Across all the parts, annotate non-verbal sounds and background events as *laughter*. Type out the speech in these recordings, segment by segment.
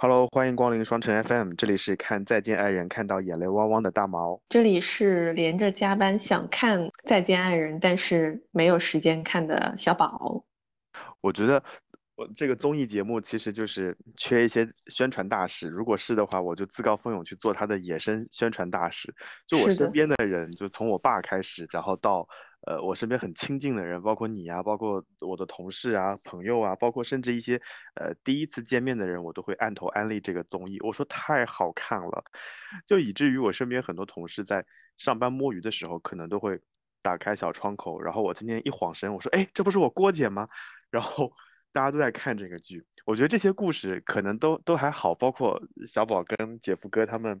Hello，欢迎光临双城 FM，这里是看再见爱人看到眼泪汪汪的大毛。这里是连着加班想看《再见爱人》，但是没有时间看的小宝。我觉得我这个综艺节目其实就是缺一些宣传大使，如果是的话，我就自告奋勇去做他的野生宣传大使。就我身边的人，就从我爸开始，然后到呃我身边很亲近的人，包括你啊，包括我的同事啊、朋友啊，包括甚至一些呃第一次见面的人，我都会按头安利这个综艺。我说太好看了，就以至于我身边很多同事在上班摸鱼的时候，可能都会打开小窗口，然后我今天一晃神，我说，哎，这不是我郭姐吗？然后大家都在看这个剧，我觉得这些故事可能都都还好，包括小宝跟姐夫哥他们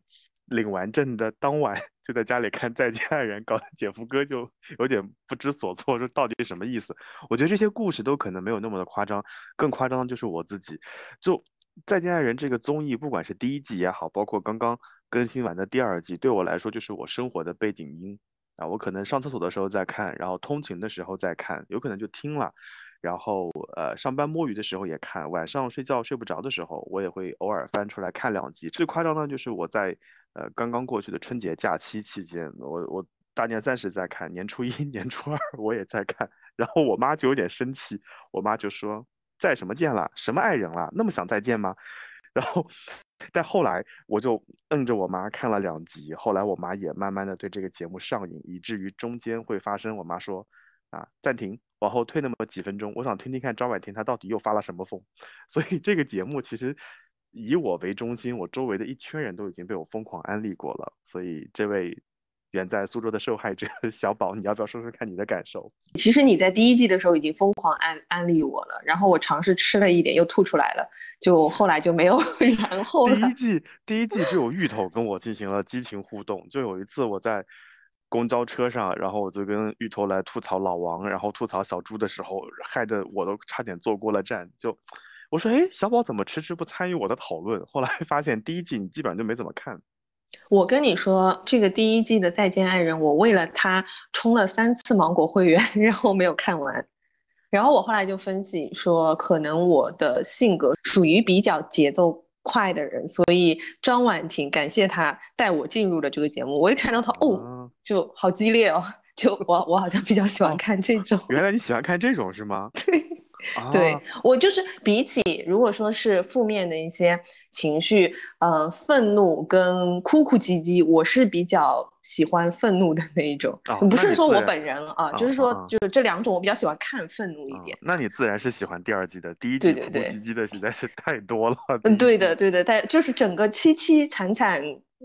领完证的当晚就在家里看《再见爱人》，搞得姐夫哥就有点不知所措，说到底什么意思？我觉得这些故事都可能没有那么的夸张，更夸张的就是我自己，就《再见爱人》这个综艺，不管是第一季也好，包括刚刚更新完的第二季，对我来说就是我生活的背景音。啊，我可能上厕所的时候在看，然后通勤的时候在看，有可能就听了，然后呃上班摸鱼的时候也看，晚上睡觉睡不着的时候，我也会偶尔翻出来看两集。最夸张的就是我在呃刚刚过去的春节假期期间，我我大年三十在看，年初一、*laughs* 年初二我也在看，然后我妈就有点生气，我妈就说再什么见了，什么爱人了，那么想再见吗？*laughs* 然后，但后来我就摁着我妈看了两集，后来我妈也慢慢的对这个节目上瘾，以至于中间会发生我妈说啊暂停，往后退那么几分钟，我想听听看张婉婷她到底又发了什么疯。*laughs* 所以这个节目其实以我为中心，我周围的一圈人都已经被我疯狂安利过了。所以这位远在苏州的受害者 *laughs* 小宝，你要不要说说看你的感受？其实你在第一季的时候已经疯狂安安利我了，然后我尝试吃了一点，又吐出来了，就后来就没有 *laughs* 然后了第一。季第一季就有芋头跟我进行了激情互动，就有一次我在公交车上，然后我就跟芋头来吐槽老王，然后吐槽小猪的时候，害得我都差点坐过了站。就我说，哎，小宝怎么迟迟不参与我的讨论？后来 *laughs* 发现第一季你基本上就没怎么看。我跟你说，这个第一季的《再见爱人》，我为了他充了三次芒果会员，*laughs* 然后没有看完。然后我后来就分析说，可能我的性格属于比较节奏快的人，所以张婉婷感谢她带我进入了这个节目。我一看到她，哦，啊，就好激烈哦，就我我好像比较喜欢哦，看这种。原来你喜欢看这种是吗？*laughs* 对，啊，我就是比起如果说是负面的一些情绪，呃，愤怒跟哭哭唧唧，我是比较喜欢愤怒的那一种。哦，不是说我本人啊，啊就是说啊就是这两种我比较喜欢看愤怒一啊，点。那你自然是喜欢第二季的。第一季哭哭唧对对，唧的实在是太多了，嗯。对的对的，但就是整个凄凄惨惨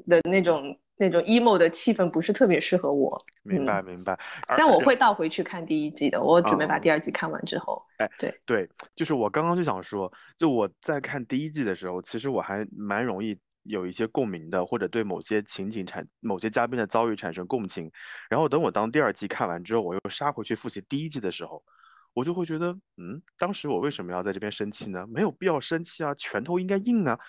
的那种那种 emo 的气氛不是特别适合我。明白嗯，明白，而但我会倒回去看第一季的，我准备把嗯，第二季看完之后，哎，对。对，就是我刚刚就想说，就我在看第一季的时候，其实我还蛮容易有一些共鸣的，或者对某些情景产、某些嘉宾的遭遇产生共情。然后等我当第二季看完之后，我又杀回去复习第一季的时候，我就会觉得，嗯，当时我为什么要在这边生气呢？没有必要生气啊，拳头应该硬啊。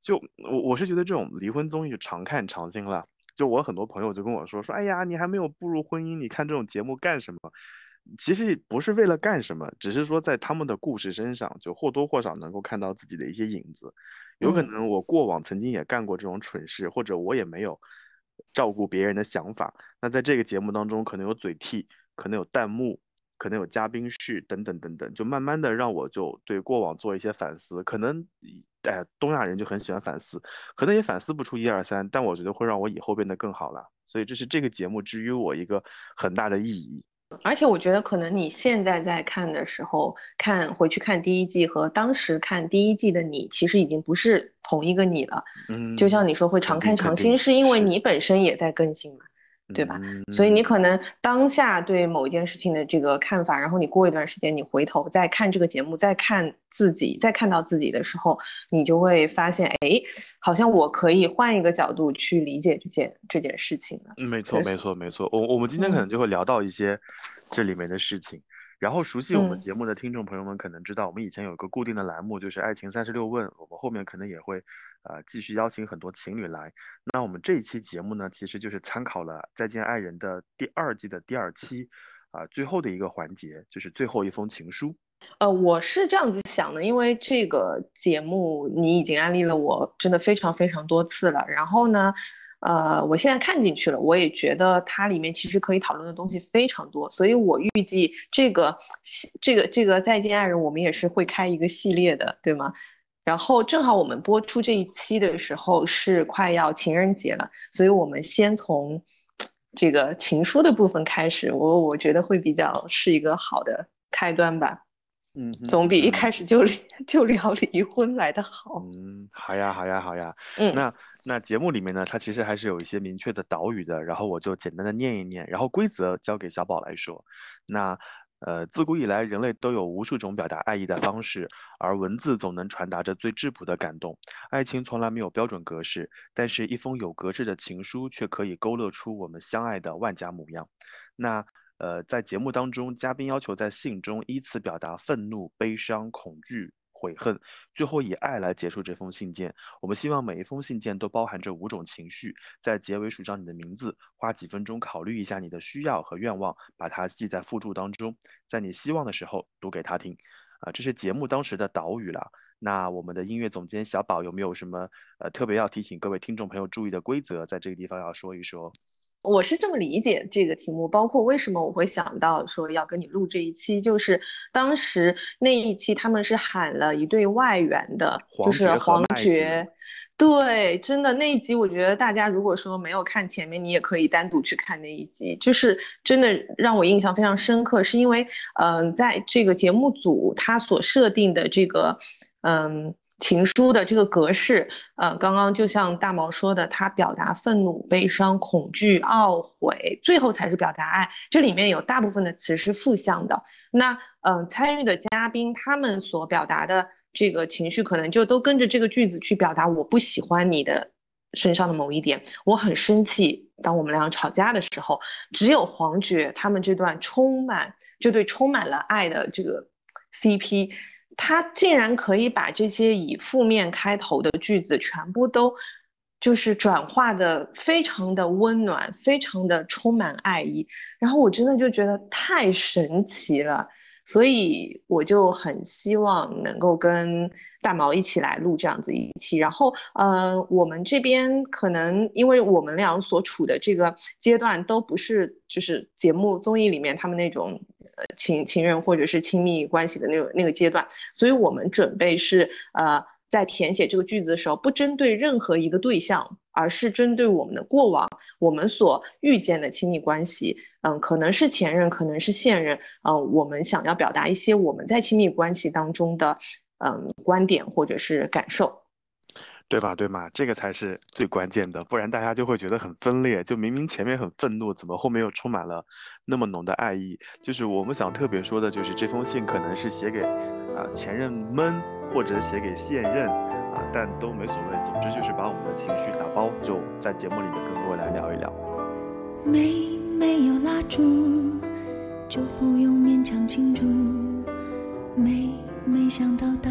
就我我是觉得这种离婚综艺就常看常新了。就我很多朋友就跟我说说，哎呀，你还没有步入婚姻，你看这种节目干什么？其实不是为了干什么，只是说在他们的故事身上，就或多或少能够看到自己的一些影子。有可嗯。能我过往曾经也干过这种蠢事，或者我也没有照顾别人的想法。那在这个节目当中，可能有嘴替，可能有弹幕，可能有嘉宾序等等等等，就慢慢的让我就对过往做一些反思。可能，哎，东亚人就很喜欢反思，可能也反思不出一二三，但我觉得会让我以后变得更好了。所以这是这个节目之于我一个很大的意义。而且我觉得，可能你现在在看的时候，看回去看第一季和当时看第一季的你，其实已经不是同一个你了。嗯就像嗯，你说会常看常新，是因为，你本身也在更新嘛，对吧？所以嗯，你可能当下对某一件事情的这个看法，然后你过一段时间你回头再看这个节目，再看自己，再看到自己的时候，你就会发现，哎，好像我可以换一个角度去理解这件这件事情了。嗯没错，没，错，没错。我我们今天可能嗯就会聊到一些这里面的事情。然后熟悉我们嗯节目的听众朋友们可能知道，我们以前有一个固定的栏目，就是《爱情三十六问》，我们后面可能也会呃继续邀请很多情侣来。那我们这一期节目呢，其实就是参考了《再见爱人》的第二季的第二期啊、最后的一个环节，就是最后一封情书。呃，我是这样子想的，因为这个节目你已经安利了我，真的非常非常多次了。然后呢，呃，我现在看进去了，我也觉得它里面其实可以讨论的东西非常多，所以我预计这个这个这个再见爱人，我们也是会开一个系列的，对吗？然后正好我们播出这一期的时候是快要情人节了，所以我们先从这个情书的部分开始，我我觉得会比较是一个好的开端吧。嗯，总比一开始就就聊离婚来的好。嗯，好呀，好呀，好呀。嗯，那那节目里面呢，它其实还是有一些明确的导语的，然后我就简单的念一念，然后规则交给小宝来说。那呃，自古以来，人类都有无数种表达爱意的方式，而文字总能传达着最质朴的感动。爱情从来没有标准格式，但是一封有格式的情书却可以勾勒出我们相爱的万家模样。那。呃，在节目当中，嘉宾要求在信中依次表达愤怒、悲伤、恐惧、悔恨，最后以爱来结束这封信件。我们希望每一封信件都包含着五种情绪，在结尾署上你的名字，花几分钟考虑一下你的需要和愿望，把它记在附注当中，在你希望的时候读给他听。啊，这是节目当时的导语了。那我们的音乐总监小宝有没有什么呃特别要提醒各位听众朋友注意的规则，在这个地方要说一说？我是这么理解这个题目，包括为什么我会想到说要跟你录这一期，就是当时那一期他们是喊了一对外援的，就是黄觉，对，真的那一集，我觉得大家如果说没有看前面，你也可以单独去看那一集，就是真的让我印象非常深刻，是因为嗯，在这个节目组他所设定的这个嗯。情书的这个格式，呃，刚刚就像大毛说的，他表达愤怒、悲伤、恐惧、懊悔，最后才是表达爱。这里面有大部分的词是负向的。那，嗯，参与的嘉宾他们所表达的这个情绪，可能就都跟着这个句子去表达。我不喜欢你的身上的某一点，我很生气。当我们俩吵架的时候，只有黄觉他们这段充满这对充满了爱的这个 CP。他竟然可以把这些以负面开头的句子全部都，就是转化的非常的温暖，非常的充满爱意，然后我真的就觉得太神奇了。所以我就很希望能够跟大毛一起来录这样子一期，然后呃，我们这边可能因为我们俩所处的这个阶段都不是就是节目综艺里面他们那种情情人或者是亲密关系的那种那个阶段，所以我们准备是呃在填写这个句子的时候不针对任何一个对象。而是针对我们的过往，我们所遇见的亲密关系，嗯，可能是前任，可能是现任，嗯，我们想要表达一些我们在亲密关系当中的，嗯，观点或者是感受，对吧？对吗？这个才是最关键的，不然大家就会觉得很分裂。就明明前面很愤怒，怎么后面又充满了那么浓的爱意？就是我们想特别说的，就是这封信可能是写给啊前任们，或者写给现任。啊，但都没所谓，总之就是把我们的情绪打包，就在节目里面跟各位来聊一聊。没没有蜡烛，就不用勉强庆祝；没没想到的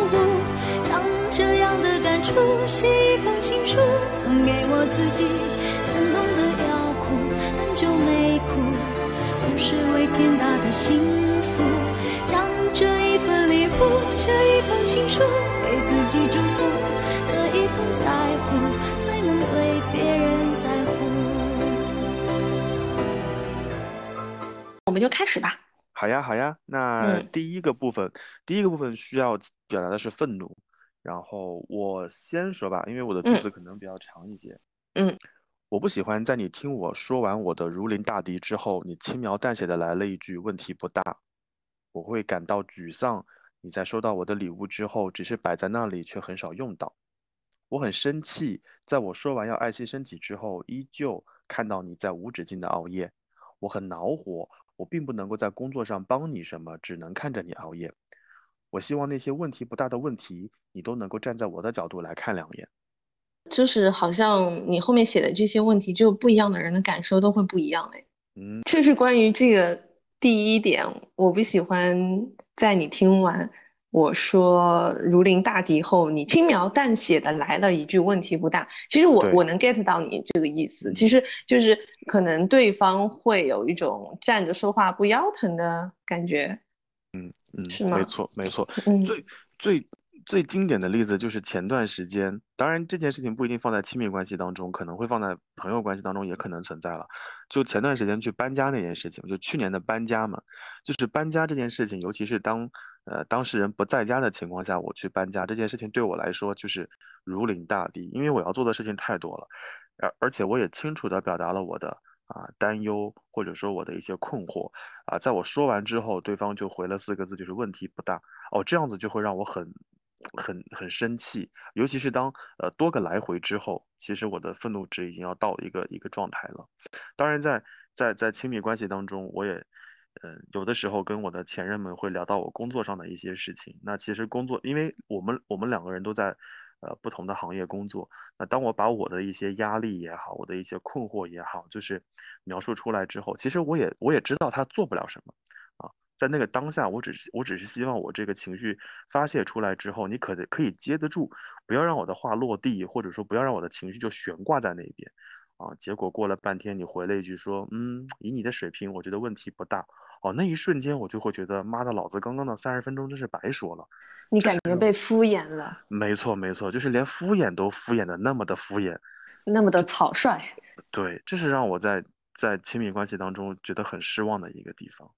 样的感触写一封情书，送给我自己。感动的要哭，很久没哭，不是为天大的幸福。将这一份礼物，这一封情书，给自己祝福。可以不在乎，才能对别人。我们就开始吧。好呀，好呀。那第一个部分，第一个部分需要表达的是愤怒。然后我先说吧，因为我的句子可能比较长一些。嗯，我不喜欢在你听我说完我的如临大敌之后，你轻描淡写的来了一句“问题不大”，我会感到沮丧。你在收到我的礼物之后，只是摆在那里，却很少用到。我很生气，在我说完要爱惜身体之后，依旧看到你在无止境的熬夜。我很恼火。我并不能够在工作上帮你什么，只能看着你熬夜。我希望那些问题不大的问题，你都能够站在我的角度来看两眼。就是好像你后面写的这些问题，就不一样的人的感受都会不一样哎。嗯，这是关于这个第一点，我不喜欢在你听完我说如临大敌后，你轻描淡写的来了一句问题不大。其实我我能 get 到你这个意思，其实就是可能对方会有一种站着说话不腰疼的感觉。嗯，是吗没错没错。嗯最最最经典的例子就是前段时间，当然这件事情不一定放在亲密关系当中，可能会放在朋友关系当中，也可能存在了。就前段时间去搬家那件事情，就去年的搬家嘛，就是搬家这件事情，尤其是当呃当事人不在家的情况下，我去搬家这件事情对我来说就是如临大敌，因为我要做的事情太多了，而而且我也清楚的表达了我的啊担忧，或者说我的一些困惑啊，在我说完之后，对方就回了四个字，就是问题不大。哦，这样子就会让我很很很生气，尤其是当呃多个来回之后，其实我的愤怒值已经要到一个一个状态了。当然在，在在亲密关系当中，我也嗯、有的时候跟我的前任们会聊到我工作上的一些事情。那其实工作，因为我们我们两个人都在呃不同的行业工作，那当我把我的一些压力也好，我的一些困惑也好，就是描述出来之后，其实我也我也知道他做不了什么。啊，在那个当下，我只是我只是希望我这个情绪发泄出来之后，你可可以接得住，不要让我的话落地，或者说不要让我的情绪就悬挂在那边。啊，结果过了半天，你回了一句说，嗯，以你的水平，我觉得问题不大。哦，那一瞬间我就会觉得，妈的，老子刚刚的三十分钟真是白说了。你感觉被敷衍了，没错，没错，就是连敷衍都敷衍的那么的敷衍。那么的草率。*laughs* 对，这是让我在在亲密关系当中觉得很失望的一个地方。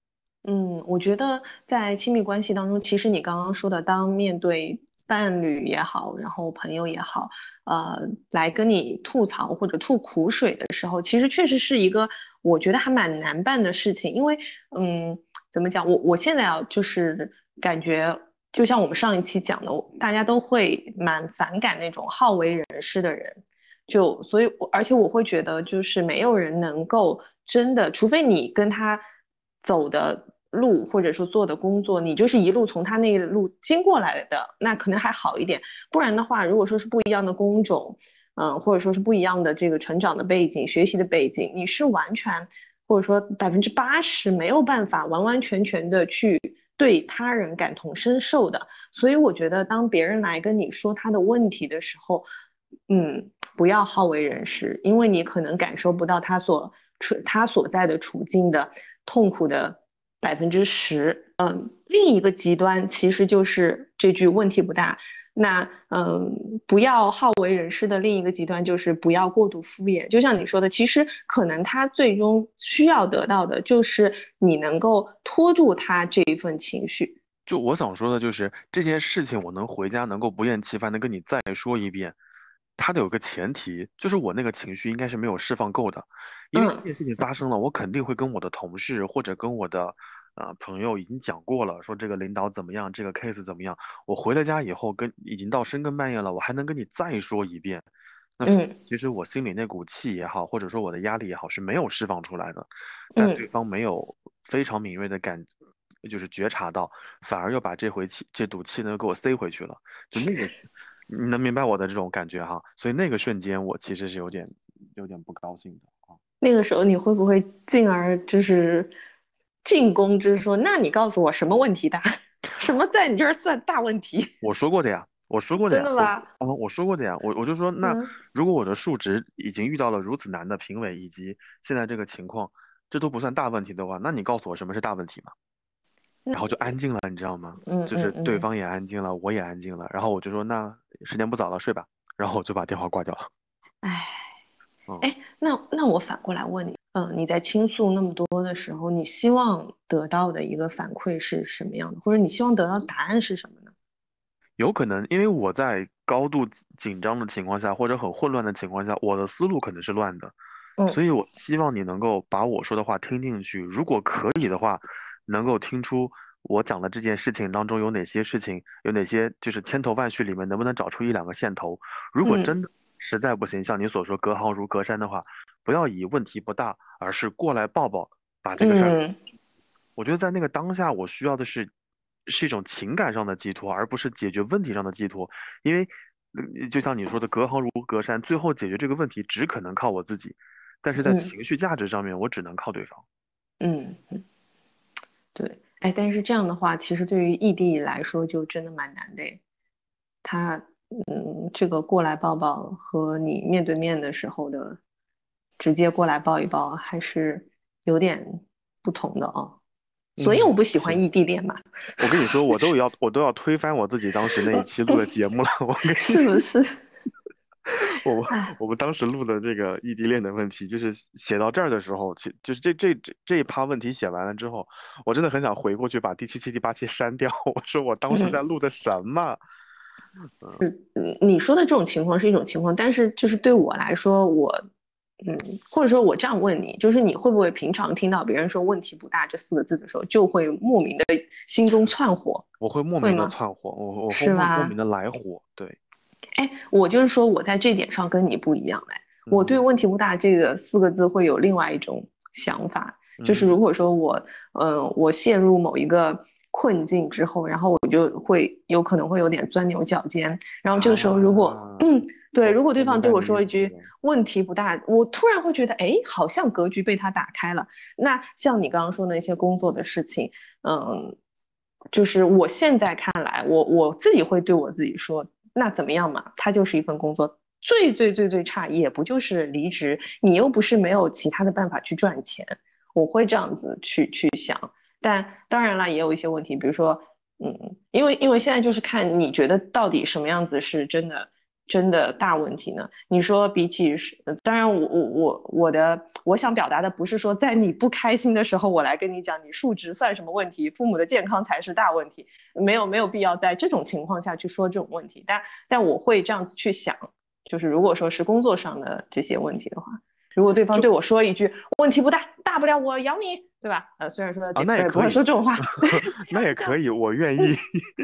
嗯，我觉得在亲密关系当中，其实你刚刚说的，当面对伴侣也好，然后朋友也好，呃，来跟你吐槽或者吐苦水的时候，其实确实是一个我觉得还蛮难办的事情，因为，嗯，怎么讲，我我现在啊，就是感觉，就像我们上一期讲的，大家都会蛮反感那种好为人师的人。就所以，而且我会觉得，就是没有人能够真的，除非你跟他走的路或者说做的工作，你就是一路从他那一路经过来的，那可能还好一点。不然的话，如果说是不一样的工种，嗯，或者说是不一样的这个成长的背景、学习的背景，你是完全或者说百分之八十没有办法完完全全的去对他人感同身受的。所以我觉得，当别人来跟你说他的问题的时候，嗯，不要好为人师，因为你可能感受不到他所处他所在的处境的痛苦的百分之十。嗯，另一个极端其实就是这句问题不大。那嗯，不要好为人师的另一个极端就是不要过度敷衍。就像你说的，其实可能他最终需要得到的就是你能够拖住他这一份情绪。就我想说的就是这件事情，我能回家能够不厌其烦的跟你再说一遍，它得有个前提，就是我那个情绪应该是没有释放够的，因为嗯这件事情发生了，我肯定会跟我的同事或者跟我的啊、呃朋友已经讲过了，说这个领导怎么样，这个 case 怎么样，我回了家以后跟已经到深更半夜了，我还能跟你再说一遍，那是嗯其实我心里那股气也好，或者说我的压力也好是没有释放出来的，但嗯对方没有非常敏锐的感，就是觉察到，反而又把这回气这堵气呢给我塞回去了，就那个，你能明白我的这种感觉哈？所以那个瞬间我其实是有点有点不高兴的啊。那个时候你会不会进而就是进攻，之说，那你告诉我什么问题大，*laughs* 什么在你这儿算大问题？*laughs* 我说过的呀，我说过的呀，真的吗？我啊，我说过的呀，我我就说，那嗯如果我的数值已经遇到了如此难的评委，以及现在这个情况，这都不算大问题的话，那你告诉我什么是大问题嘛？然后就安静了，你知道吗？嗯就是对方也安静了，我也安静了，然后我就说，那时间不早了，睡吧，然后我就把电话挂掉了。哎嗯，哎，那那我反过来问你，嗯，你在倾诉那么多的时候，你希望得到的一个反馈是什么样的，或者你希望得到的答案是什么呢？有可能，因为我在高度紧张的情况下，或者很混乱的情况下，我的思路可能是乱的，嗯所以我希望你能够把我说的话听进去。如果可以的话，能够听出我讲的这件事情当中有哪些事情，有哪些就是千头万绪里面能不能找出一两个线头。如果嗯真的实在不行，像你所说隔行如隔山的话，不要以问题不大，而是过来抱抱，把这个事儿。嗯我觉得在那个当下，我需要的是是一种情感上的寄托，而不是解决问题上的寄托。因为，呃就像你说的，隔行如隔山，最后解决这个问题只可能靠我自己，但是在嗯情绪价值上面，我只能靠对方。嗯嗯，对，哎，但是这样的话，其实对于异地来说就真的蛮难的诶。他嗯，这个过来抱抱和你面对面的时候的直接过来抱一抱，还是有点不同的啊。所以嗯我不喜欢异地恋嘛，我跟你说，我都要 *laughs* 我都要推翻我自己当时那一期录的节目了。我跟你是不是？*laughs* 我们哎，我们当时录的这个异地恋的问题，就是写到这儿的时候，其就是这这这这一趴问题写完了之后，我真的很想回过去把第七期、第八期删掉。我说我当时在录的什么？嗯，你说的这种情况是一种情况，但是就是对我来说，我，嗯，或者说我这样问你，就是你会不会平常听到别人说“问题不大”这四个字的时候，就会莫名的心中窜火？我会莫名的窜火，我我会莫莫名的来火。对，哎，我就是说我在这点上跟你不一样哎，我对“嗯问题不大”这个四个字会有另外一种想法，就是嗯如果说我，嗯、我陷入某一个困境之后，然后我就会有可能会有点钻牛角尖，然后这个时候如果，啊嗯，对，如果对方对我说一句问题不大，我突然会觉得，哎，好像格局被他打开了。那像你刚刚说的那些工作的事情，嗯，就是我现在看来，我我自己会对我自己说，那怎么样嘛？它就是一份工作，最最最最差也不就是离职，你又不是没有其他的办法去赚钱，我会这样子去去想。但当然了，也有一些问题，比如说，嗯，因为因为现在就是看你觉得到底什么样子是真的真的大问题呢？你说比起是，呃当然我我我我的我想表达的不是说在你不开心的时候我来跟你讲你数值算什么问题，父母的健康才是大问题，没有没有必要在这种情况下去说这种问题，但但我会这样子去想，就是如果说是工作上的这些问题的话。如果对方对我说一句“问题不大，大不了我养你”，对吧？呃，虽然说啊那也呃不会可以说这种话，*laughs* 那也可以，我愿意。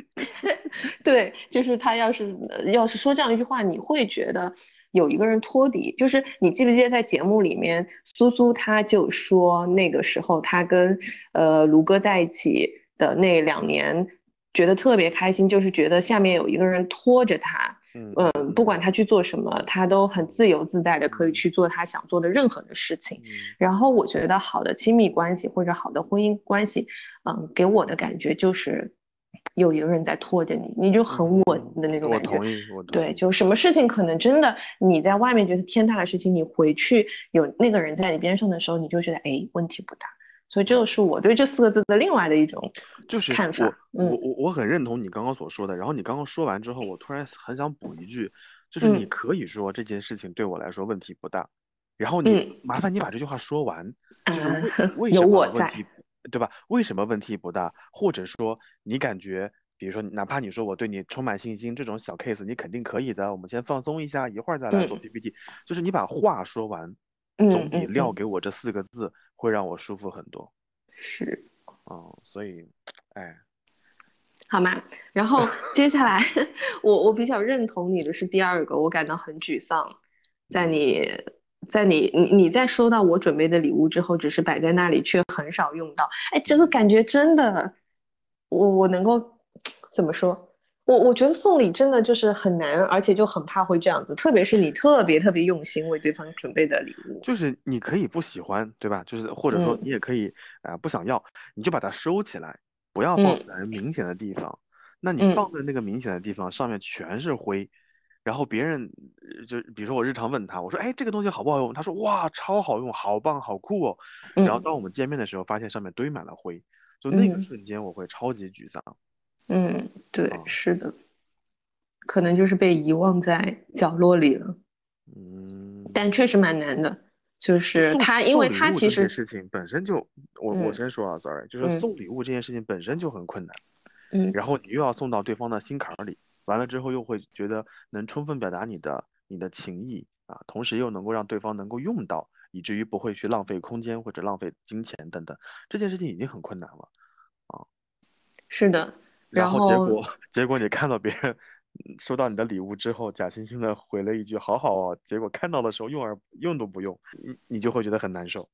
*laughs* *laughs* 对，就是他要是呃要是说这样一句话，你会觉得有一个人托底。就是你记不记得在节目里面，苏苏他就说那个时候他跟呃卢哥在一起的那两年，觉得特别开心，就是觉得下面有一个人拖着他，嗯嗯，不管他去做什么，他都很自由自在的可以去做他想做的任何的事情。嗯然后我觉得好的亲密关系或者好的婚姻关系，嗯，给我的感觉就是有一个人在拖着你，你就很稳的那种感觉。同意，我同对，就什么事情可能真的你在外面觉得天大的事情，你回去有那个人在你边上的时候，你就觉得哎问题不大。所以这就是我对这四个字的另外的一种就是看法。我我嗯我我很认同你刚刚所说的，然后你刚刚说完之后，我突然很想补一句，就是你嗯可以说这件事情对我来说问题不大，然后你嗯麻烦你把这句话说完，就是呃为 *laughs* 什么我在问题，对吧？为什么问题不大？或者说你感觉，比如说哪怕你说我对你充满信心，这种小 case 你肯定可以的，我们先放松一下，一会儿再来做嗯 PPT，就是你把话说完，嗯总比撂给我这四个字会让我舒服很多。是。哦，所以，哎。好吗？然后 *laughs* 接下来，我我比较认同你的是第二个，我感到很沮丧，在你在你你你在收到我准备的礼物之后，只是摆在那里，却很少用到。哎，这个感觉真的，我我能够怎么说？我我觉得送礼真的就是很难，而且就很怕会这样子，特别是你特别特别用心为对方准备的礼物。就是你可以不喜欢，对吧？就是或者说嗯你也可以啊、呃不想要，你就把它收起来，不要放嗯在明显的地方。那你嗯放在那个明显的地方，上面全是灰，然后别人呃就比如说我日常问他，我说哎这个东西好不好用？他说哇超好用，好棒，好酷哦。然后嗯当我们见面的时候，发现上面堆满了灰，就那个嗯瞬间我会超级沮丧。嗯，对，啊是的，可能就是被遗忘在角落里了。嗯，但确实蛮难的，就是他，因为他其实，事情本身就，我我嗯先说啊，sorry，就是嗯送礼物这件事情本身就很困难。嗯然后你又要送到对方的心坎儿里，完了之后又会觉得能充分表达你的你的情意啊，同时又能够让对方能够用到，以至于不会去浪费空间或者浪费金钱等等，这件事情已经很困难了。啊是的，然然后后结果 *laughs* 结果你看到别人嗯收到你的礼物之后，假惺惺的回了一句“好好哦”，结果看到的时候用而用都不用，你你就会觉得很难受。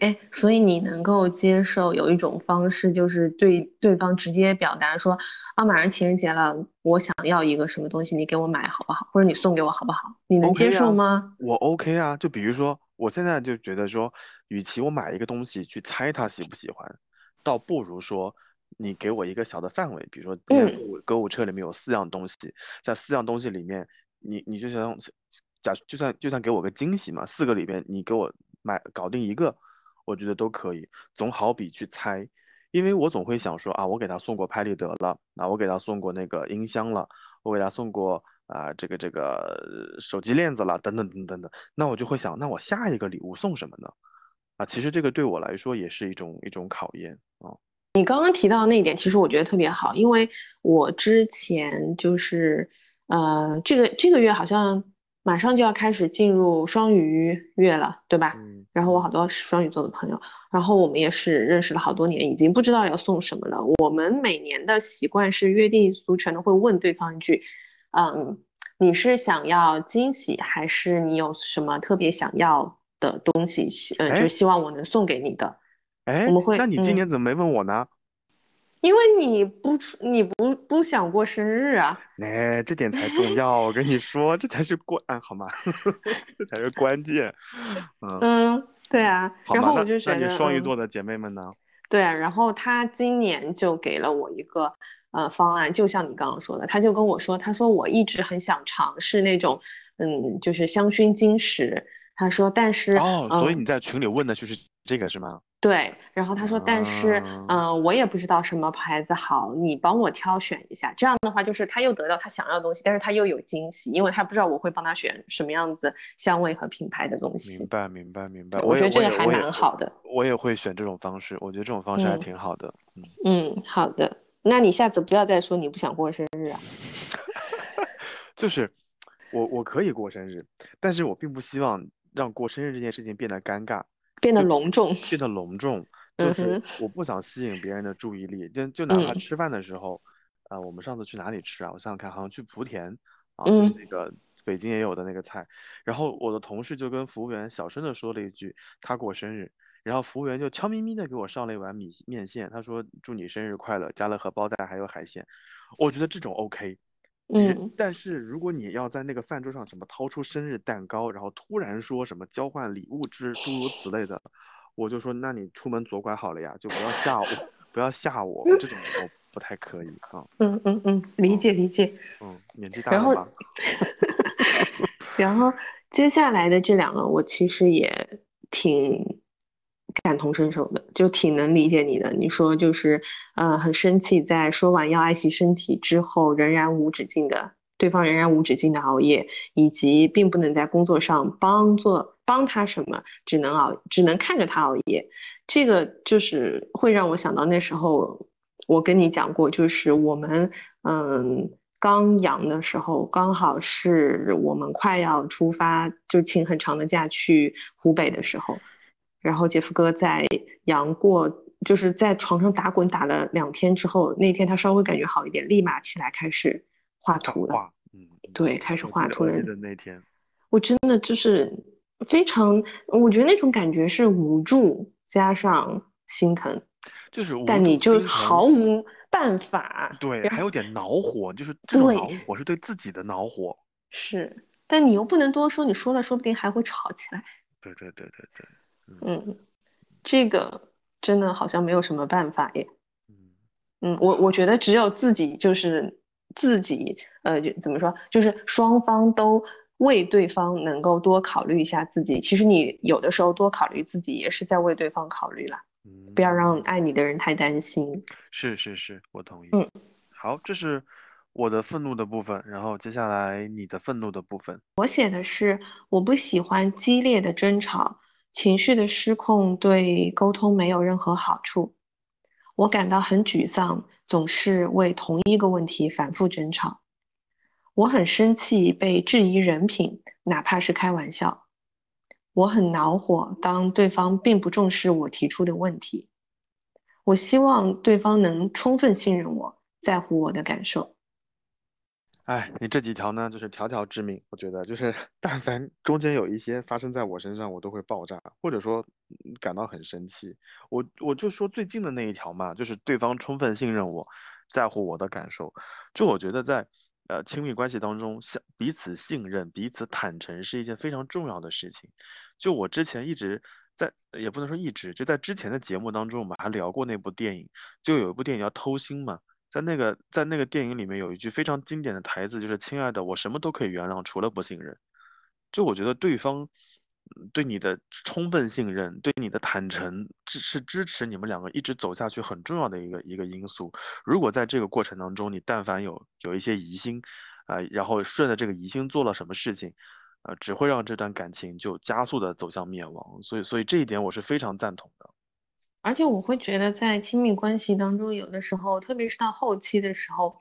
哎，所以你能够接受有一种方式，就是对对方直接表达说，啊，马上情人节了，我想要一个什么东西，你给我买好不好？或者你送给我好不好？你能接受啊，吗？我 OK 啊。就比如说，我现在就觉得说，与其我买一个东西去猜他喜不喜欢，倒不如说你给我一个小的范围，比如说今天购嗯物购物车里面有四样东西，在四样东西里面，你你就想假就算就算给我个惊喜嘛，四个里面你给我买搞定一个，我觉得都可以，总好比去猜。因为我总会想说啊，我给他送过拍立得了，啊，我给他送过那个音箱了，我给他送过啊、这个这个呃手机链子了，等等等等等，那我就会想，那我下一个礼物送什么呢？啊，其实这个对我来说也是一种一种考验啊。你刚刚提到那一点，其实我觉得特别好，因为我之前就是，呃，这个这个月好像马上就要开始进入双鱼月了，对吧？嗯然后我好多双鱼座的朋友，然后我们也是认识了好多年，已经不知道要送什么了。我们每年的习惯是约定俗成的会问对方一句，嗯，你是想要惊喜，还是你有什么特别想要的东西，呃，就是哎希望我能送给你的？哎，我们会那你今嗯年怎么没问我呢？因为你不出，你不不想过生日啊？哎，这点才重要，我跟你说，这才是关，啊好吗？*laughs* 这才是关键。嗯，嗯，对啊。然后我那那你就觉得，嗯，双鱼座的姐妹们呢？对啊。然后他今年就给了我一个呃方案，就像你刚刚说的，他就跟我说，他说我一直很想尝试那种，嗯，就是香薰晶石。他说，但是，哦，所以嗯，你在群里问的就是这个是吗？对。然后他说，但是，啊，嗯，我也不知道什么牌子好，你帮我挑选一下。这样的话，就是他又得到他想要的东西，但是他又有惊喜，因为他不知道我会帮他选什么样子香味和品牌的东西明。白，明白，明白。我觉得这个还蛮好的。我也会选这种方式。我觉得这种方式还嗯挺好的。嗯，嗯，好的。那你下次不要再说你不想过生日啊。*laughs* 就是我，我可以过生日，但是我并不希望让过生日这件事情变得尴尬，变得隆重。变得隆重。就嗯是，我不想吸引别人的注意力，就就哪怕嗯吃饭的时候，呃，我们上次去哪里吃啊？我想想看，好像去莆田啊，就是嗯那个北京也有的那个菜。然后我的同事就跟服务员小声的说了一句他过生日，然后服务员就悄咪咪的给我上了一碗米面线，他说祝你生日快乐，加了荷包蛋还有海鲜。我觉得这种 OK。人，嗯但是如果你要在那个饭桌上什么掏出生日蛋糕，然后突然说什么交换礼物之诸如此类的，我就说那你出门左拐好了呀，就不要吓我，不要吓我，这种我不太可以啊。嗯嗯嗯，理嗯解理解。嗯，年纪大然后，了吧？*laughs* 然后接下来的这两个，我其实也挺感同身受的，就挺能理解你的。你说就是，呃，很生气，在说完要爱惜身体之后，仍然无止境的，对方仍然无止境的熬夜，以及并不能在工作上帮做帮他什么，只能熬，只能看着他熬夜。这个就是会让我想到那时候我跟你讲过，就是我们嗯刚阳的时候，刚好是我们快要出发，就请很长的假去湖北的时候，然后杰夫哥在杨过，就是在床上打滚打了两天之后，那天他稍微感觉好一点，立马起来开始画画图了，画，嗯嗯，对，开始画图了。记得那天，我真的就是非常，我觉得那种感觉是无助加上心疼，就是无但你就毫，无办法，对，还有点恼火，就是这种恼对，火是对自己的恼火。是，但你又不能多说，你说了说不定还会吵起来。对对对对对，嗯嗯，这个真的好像没有什么办法耶。嗯，嗯，我我觉得只有自己就是自己，呃，就怎么说，就是双方都为对方能够多考虑一下自己。其实你有的时候多考虑自己，也是在为对方考虑啦，不要让嗯，爱你的人太担心。是是是，我同意。嗯，好，这是我的愤怒的部分，然后接下来你的愤怒的部分。我写的是我不喜欢激烈的争吵，情绪的失控对沟通没有任何好处。我感到很沮丧，总是为同一个问题反复争吵。我很生气被质疑人品，哪怕是开玩笑。我很恼火，当对方并不重视我提出的问题。我希望对方能充分信任我，在乎我的感受。哎，你这几条呢，就是条条致命。我觉得，就是 *laughs* 但凡中间有一些发生在我身上，我都会爆炸，或者说感到很生气。我我就说最近的那一条嘛，就是对方充分信任我，在乎我的感受。就我觉得在呃亲密关系当中，相彼此信任、彼此坦诚是一件非常重要的事情。就我之前一直在，也不能说一直，就在之前的节目当中，我们还聊过那部电影，就有一部电影叫《偷心》嘛。在那个在那个电影里面有一句非常经典的台词，就是“亲爱的，我什么都可以原谅，除了不信任”。就我觉得对方对你的充分信任，对你的坦诚，支是支持你们两个一直走下去很重要的一个一个因素。如果在这个过程当中，你但凡有有一些疑心，啊、然后顺着这个疑心做了什么事情，呃，只会让这段感情就加速的走向灭亡。所以，所以这一点我是非常赞同的。而且我会觉得，在亲密关系当中，有的时候，特别是到后期的时候，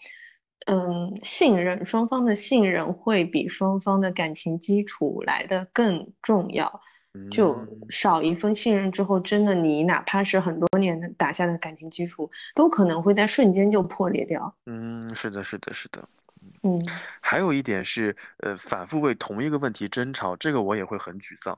嗯，信任，双方的信任会比双方的感情基础来的更重要。就嗯，少一份信任之后，真的你哪怕是很多年的打下的感情基础，都可能会在瞬间就破裂掉。嗯，是的，是的，是的。嗯还有一点是，呃，反复为同一个问题争吵，这个我也会很沮丧。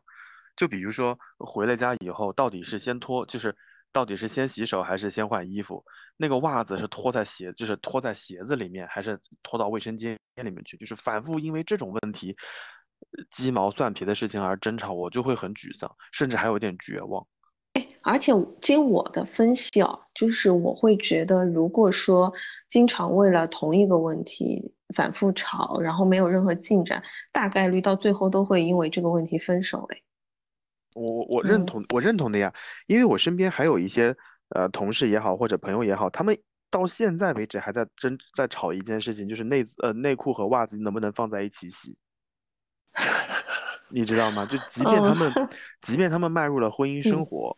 就比如说回了家以后，到底是先脱，就是到底是先洗手还是先换衣服？那个袜子是脱在鞋，就是脱在鞋子里面，还是脱到卫生间里面去？就是反复因为这种问题，鸡毛蒜皮的事情而争吵，我就会很沮丧，甚至还有点绝望。而且经我的分析哦，就是我会觉得，如果说经常为了同一个问题反复吵，然后没有任何进展，大概率到最后都会因为这个问题分手。哎，我我我认嗯同，我认同的呀，因为我身边还有一些呃同事也好，或者朋友也好，他们到现在为止还在争在吵一件事情，就是内呃内裤和袜子能不能放在一起洗，*laughs* 你知道吗？就即便他嗯们 *laughs* 即便他们迈入了婚姻生嗯活，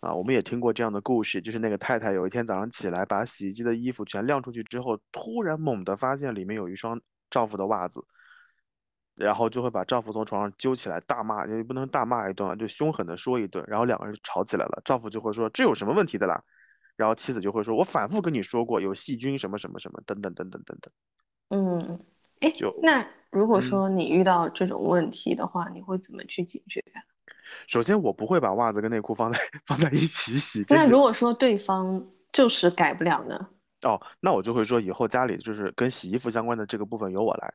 啊，我们也听过这样的故事，就是那个太太有一天早上起来把洗衣机的衣服全晾出去之后，突然猛地发现里面有一双丈夫的袜子。然后就会把丈夫从床上揪起来大骂，也不能大骂一顿啊，就凶狠的说一顿，然后两个人就吵起来了。丈夫就会说这有什么问题的啦，然后妻子就会说，我反复跟你说过有细菌什么什么什么等等等等等等，嗯，哎，就那如果嗯，说你遇到这种问题的话，你会怎么去解决啊？*laughs* 首先我不会把袜子跟内裤放在 *laughs* 放在一起洗，这那是如果说对方就是改不了呢？哦，那我就会说以后家里就是跟洗衣服相关的这个部分由我来，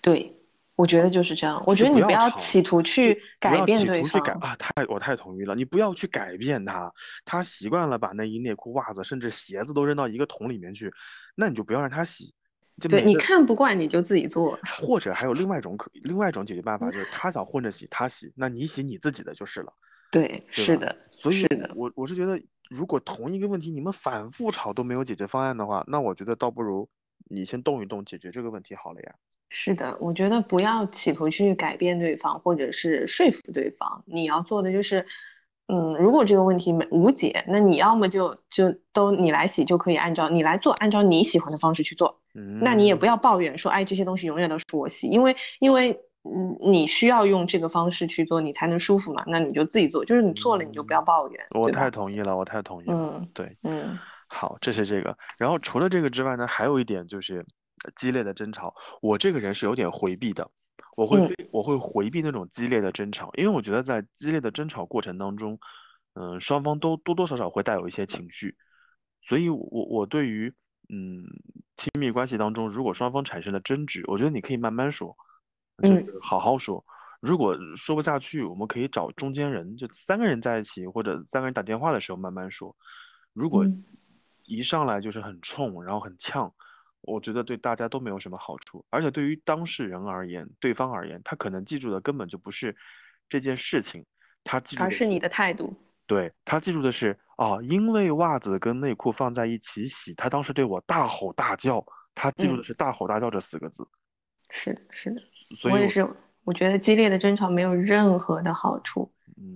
对，我觉得就是这样。我觉得你不要企图去改变对方。啊，太我太同意了，你不要去改变他，他习惯了把内衣、内裤、袜子，甚至鞋子都扔到一个桶里面去，那你就不要让他洗，就对，你，看不惯你就自己做。或者还有 *laughs* 另外一种可，另外一种解决办法就是他想混着洗，他洗，那你洗你自己的就是了，对，对？是的，所以是的，我我是觉得，如果同一个问题你们反复吵都没有解决方案的话，那我觉得倒不如你先动一动，解决这个问题好了呀。是的。我觉得不要企图去改变对方，或者是说服对方。你要做的就是，嗯，如果这个问题没无解，那你要么就就都你来洗就可以按照你来做，按照你喜欢的方式去做。嗯那你也嗯。不要抱怨说，哎，这些东西永远都是我洗，因为因为嗯，你需要用这个方式去做，你才能舒服嘛。那你就自己做，就是你做了你就不要嗯，抱怨，我太？同意了，我太同意了。嗯对，嗯好，这是这个。然后除了这个之外呢，还有一点就是呃激烈的争吵。我这个人是有点回避的，我会嗯我会回避那种激烈的争吵，因为我觉得在激烈的争吵过程当中，嗯，双方都多多少少会带有一些情绪，所以我我对于嗯亲密关系当中，如果双方产生了争执，我觉得你可以慢慢说，就嗯是好好说。如果说不下去，我们可以找中间人，就三个人在一起，或者三个人打电话的时候慢慢说。如果嗯。一上来就是很冲，然后很呛，我觉得对大家都没有什么好处。而且对于当事人而言，对方而言，他可能记住的根本就不是这件事情，他记住的是，而是你的态度。对，他记住的是，啊，因为袜子跟内裤放在一起洗，他当时对我大吼大叫，他记住的嗯，是大吼大叫这四个字。是的，是的，所以我，我也是，我觉得激烈的争吵没有任何的好处，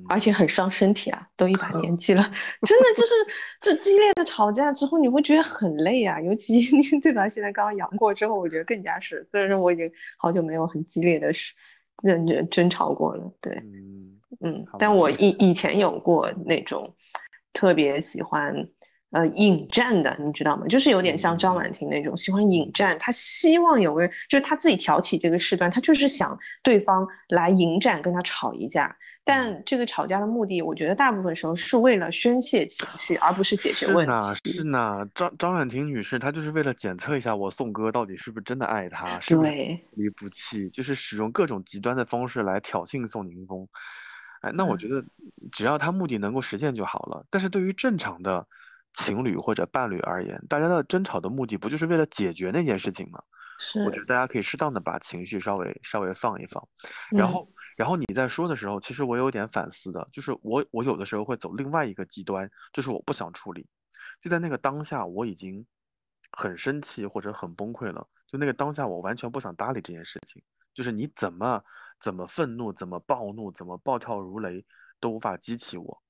而嗯，且很伤身体啊。都一把 *laughs* 年纪了，真的就是就激烈的吵架之后，你会觉得很累啊，尤其你对吧？现在刚刚阳过之后，我觉得更加是。虽然说我已经好久没有很激烈的是认真争吵过了，对。嗯，嗯，但我以以前有过那种特别喜欢呃引战的，你知道吗？就是有点像张婉婷那种喜欢引战，他希望有个人，就是他自己挑起这个事端，他就是想对方来迎战，跟他吵一架。但这个吵架的目的，我觉得大部分时候是为了宣泄情绪，而不是解决问题。是呢，张张婉婷女士，她就是为了检测一下我宋哥到底是不是真的爱她，是不是不离不弃，就是使用各种极端的方式来挑衅宋宁峰。哎，那我觉得只要他目的能够实现就好了。但是对于正常的情侣或者伴侣而言，大家的争吵的目的不就是为了解决那件事情吗？是，我觉得大家可以适当的把情绪稍微稍微放一放，然后。然后你在说的时候，其实我有点反思的，就是我我有的时候会走另外一个极端，就是我不想处理，就在那个当下我已经很生气或者很崩溃了，就那个当下我完全不想搭理这件事情，就是你怎么怎么愤怒，怎么暴怒，怎么暴跳如雷都无法激起我，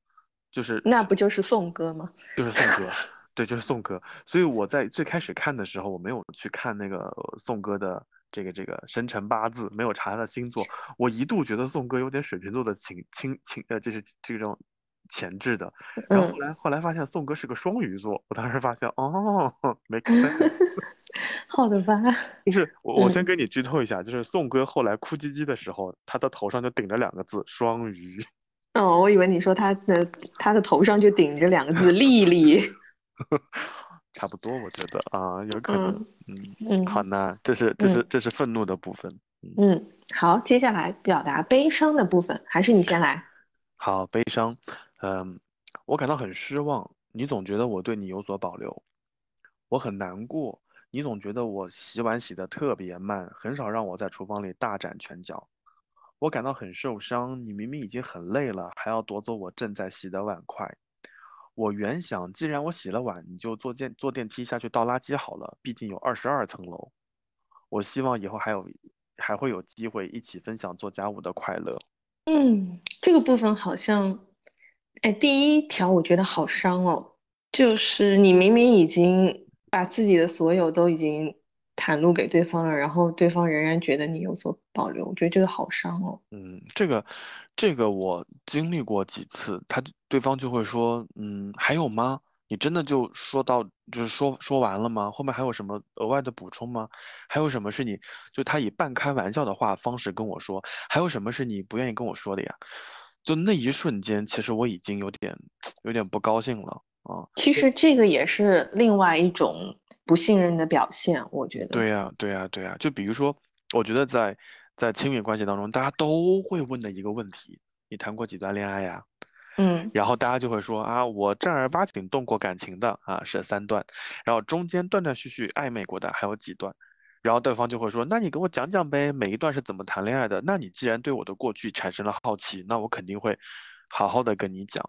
就是那不就是宋哥吗？就是宋哥，对，就是宋哥。所以我在最开始看的时候，我没有去看那个宋哥的。这个这个生辰八字没有查他的星座，我一度觉得宋哥有点水瓶座的情情情呃，就是这种潜质的。然后后来后来发现宋哥是个双鱼座，我当时发现哦，make sense。*laughs* 好的吧？就是 *laughs* 我我先给你剧透一下，就是宋哥后来哭唧唧的时候，他的头上就顶着两个字双鱼。哦，我以为你说他的他的头上就顶着两个字丽丽。*laughs* 差不多，我觉得啊，有可能，嗯嗯，好，那这是这是这是愤怒的部分，嗯，好，接下来表达悲伤的部分，还是你先来。*coughs* 好，悲伤，嗯，我感到很失望，你总觉得我对你有所保留，我很难过，你总觉得我洗碗洗的特别慢，很少让我在厨房里大展拳脚，我感到很受伤，你明明已经很累了，还要夺走我正在洗的碗筷。我原想，既然我洗了碗，你就坐电坐电梯下去倒垃圾好了。毕竟有二十二层楼。我希望以后还有还会有机会一起分享做家务的快乐。嗯，这个部分好像，哎，第一条我觉得好伤哦，就是你明明已经把自己的所有都已经。袒露给对方了，然后对方仍然觉得你有所保留，我觉得这个好伤哦。嗯，这个，这个我经历过几次，他对方就会说，嗯，还有吗？你真的就说到，就是说说完了吗？后面还有什么额外的补充吗？还有什么是你就他以半开玩笑的话方式跟我说？还有什么是你不愿意跟我说的呀？就那一瞬间，其实我已经有点有点不高兴了啊。其实这个也是另外一种。不信任的表现，我觉得。对呀，对呀，对呀。就比如说，我觉得在在亲密关系当中，大家都会问的一个问题：你谈过几段恋爱呀？嗯。然后大家就会说啊，我正儿八经动过感情的啊是三段，然后中间断断续续暧昧过的还有几段，然后对方就会说，那你给我讲讲呗，每一段是怎么谈恋爱的？那你既然对我的过去产生了好奇，那我肯定会好好的跟你讲。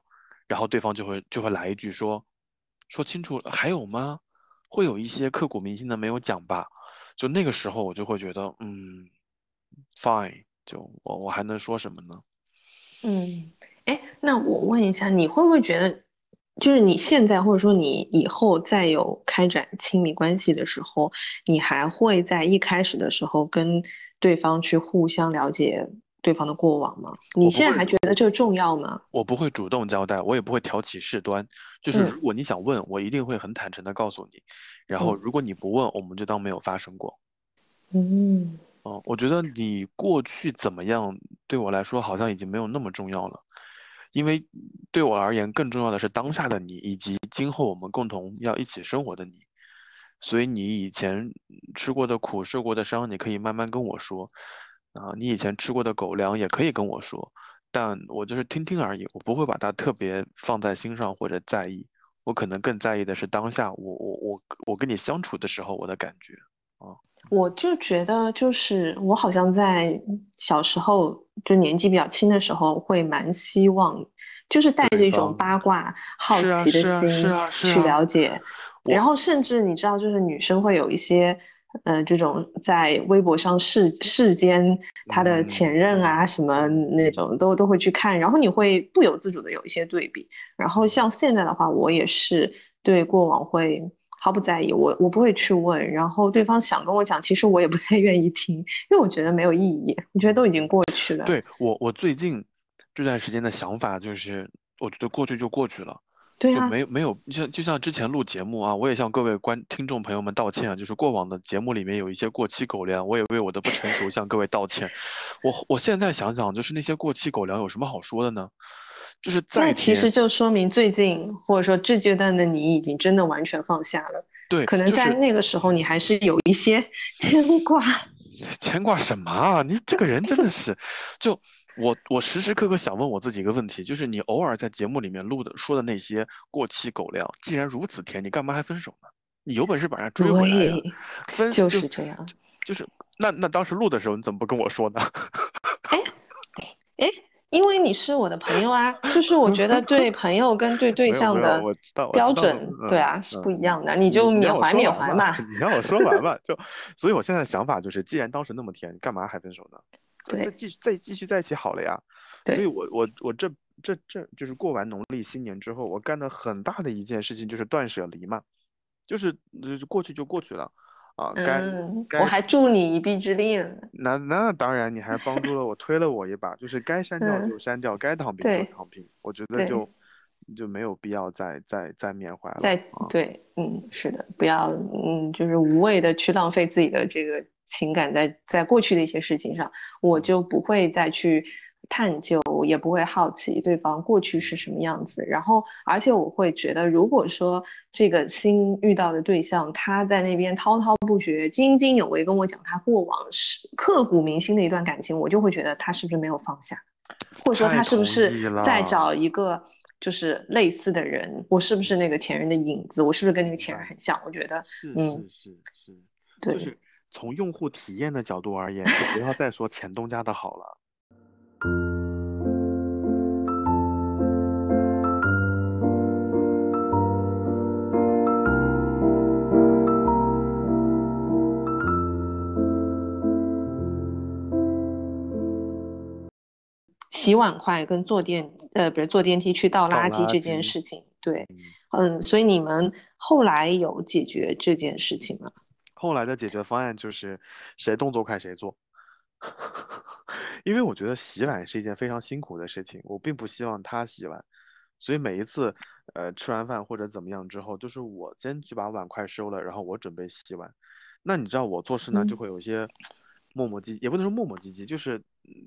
然后对方就会就会来一句说，说清楚还有吗？会有一些刻骨铭心的没有讲吧，就那个时候我就会觉得，嗯，fine，就我我还能说什么呢？嗯，哎，那我问一下，你会不会觉得，就是你现在或者说你以后再有开展亲密关系的时候，你还会在一开始的时候跟对方去互相了解？对方的过往吗？你现在还觉得这重要吗？我不会主动交代，我也不会挑起事端。就是如果你想问，我一定会很坦诚的告诉你。然后如果你不问，我们就当没有发生过。嗯，哦，我觉得你过去怎么样，对我来说好像已经没有那么重要了。因为对我而言，更重要的是当下的你，以及今后我们共同要一起生活的你。所以你以前吃过的苦、受过的伤，你可以慢慢跟我说。啊，你以前吃过的狗粮也可以跟我说，但我就是听听而已，我不会把它特别放在心上或者在意。我可能更在意的是当下我我我我跟你相处的时候我的感觉啊。我就觉得就是我好像在小时候就年纪比较轻的时候会蛮希望，就是带着一种八卦好奇的心去了解，然后甚至你知道就是女生会有一些。嗯，这种在微博上世世间他的前任啊，什么那种都都会去看，然后你会不由自主的有一些对比。然后像现在的话，我也是对过往会毫不在意，我我不会去问。然后对方想跟我讲，其实我也不太愿意听，因为我觉得没有意义，我觉得都已经过去了。对我，我最近这段时间的想法就是，我觉得过去就过去了。对啊，就没有没有像就像之前录节目啊，我也向各位观听众朋友们道歉啊，就是过往的节目里面有一些过期狗粮，我也为我的不成熟向各位道歉。我我现在想想，就是那些过期狗粮有什么好说的呢？就是再那其实就说明最近或者说这阶段的你已经真的完全放下了，对，可能在那个时候你还是有一些 *laughs* 牵挂。牵挂什么啊？你这个人真的是，就我我时时刻刻想问我自己一个问题，就是你偶尔在节目里面录的说的那些过期狗粮，既然如此甜，你干嘛还分手呢？你有本事把人追回来分就就是这样。就是那那当时录的时候你怎么不跟我说呢？*laughs* 哎哎，因为你是我的朋友啊，就是我觉得对 *laughs* 朋友跟对对象的标准，对嗯啊，是嗯不一样的。你就缅怀缅怀嘛。你让我说完嘛，就所以我现在的想法就是，既然当时那么甜，干嘛还分手呢？再再继续再继续在一起好了呀。所以，我我我这这这就是过完农历新年之后，我干的很大的一件事情就是断舍离嘛，就是就是过去就过去了啊，该嗯，我还助你一臂之力呢。那那当然，你还帮助了我，推了我一把，就是该删掉嗯就删掉，该躺平就躺平，我觉得就就没有必要再再再缅怀了再啊。对，嗯，是的，不要嗯，就是无谓的去浪费自己的这个情感在在过去的一些事情上，我嗯就不会再去探究，也不会好奇对方过去是什么样子。然后，而且我会觉得，如果说这个新遇到的对象他在那边滔滔不绝、津津有味跟我讲他过往是刻骨铭心的一段感情，我就会觉得他是不是没有放下，或者说他是不是在找一个。就是类似的人，我是不是那个前任的影子？我是不是跟那个前任很像？我觉得，是嗯是是是，对，就是从用户体验的角度而言，就不要再说前东家的好了。洗碗筷跟坐电呃，不是坐电梯去倒倒垃垃圾这件事情，对，嗯，嗯，所以你们后来有解决这件事情吗？后来的解决方案就是谁动作快谁做，*laughs* 因为我觉得洗碗是一件非常辛苦的事情，我并不希望他洗碗，所以每一次呃吃完饭或者怎么样之后，就是我先去把碗筷收了，然后我准备洗碗。那你知道我做事呢，就嗯。会有一些磨磨唧唧，也不能说磨磨唧唧，就是嗯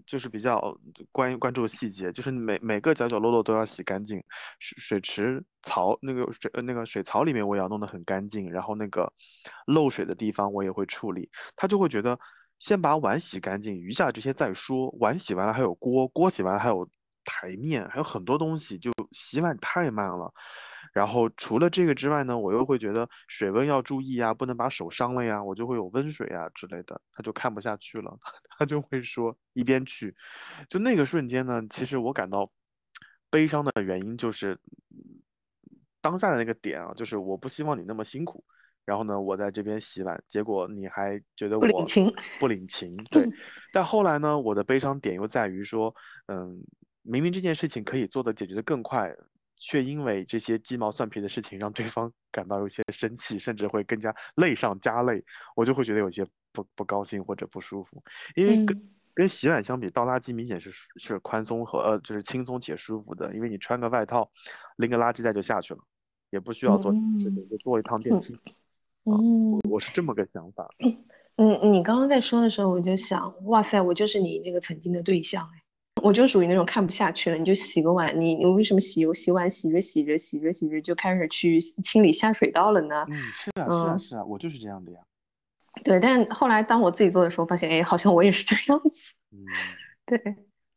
就是比较关关注细节，就是每每个角角落落都要洗干净，水水池槽那个水呃那个水槽里面我也要弄得很干净，然后那个漏水的地方我也会处理。他就会觉得先把碗洗干净，余下这些再说。碗洗完了还有锅，锅洗完了还有台面，还有很多东西，就洗碗太慢了。然后除了这个之外呢，我又会觉得水温要注意啊，不能把手伤了呀，我就会有温水啊之类的，他就看不下去了，*laughs* 他就会说一边去。就那个瞬间呢，其实我感到悲伤的原因就是嗯当下的那个点啊，就是我不希望你那么辛苦，然后呢，我在这边洗碗，结果你还觉得我不领情，不领情，*laughs* 对。但后来呢，我的悲伤点又在于说，嗯，明明这件事情可以做的解决的更快，却因为这些鸡毛蒜皮的事情让对方感到有些生气，甚至会更加累上加累，我就会觉得有些不不高兴或者不舒服，因为跟、嗯。跟洗碗相比，倒垃圾明显是是宽松和呃就是轻松且舒服的，因为你穿个外套，拎个垃圾袋就下去了，也不需要做事情，就坐一趟电梯，嗯我是这么个。想法。嗯，你刚刚在说的时候，我就想，哇塞，我就是你那个曾经的对象哎，我就属于那种看不下去了，你就洗个碗，你你为什么洗洗碗洗着洗着洗着洗着就开始去清理下水道了呢？嗯，是啊，是啊，嗯是啊，我就是这样的呀。对，但后来当我自己做的时候，发现哎，好像我也是这样子。嗯，*laughs* 对，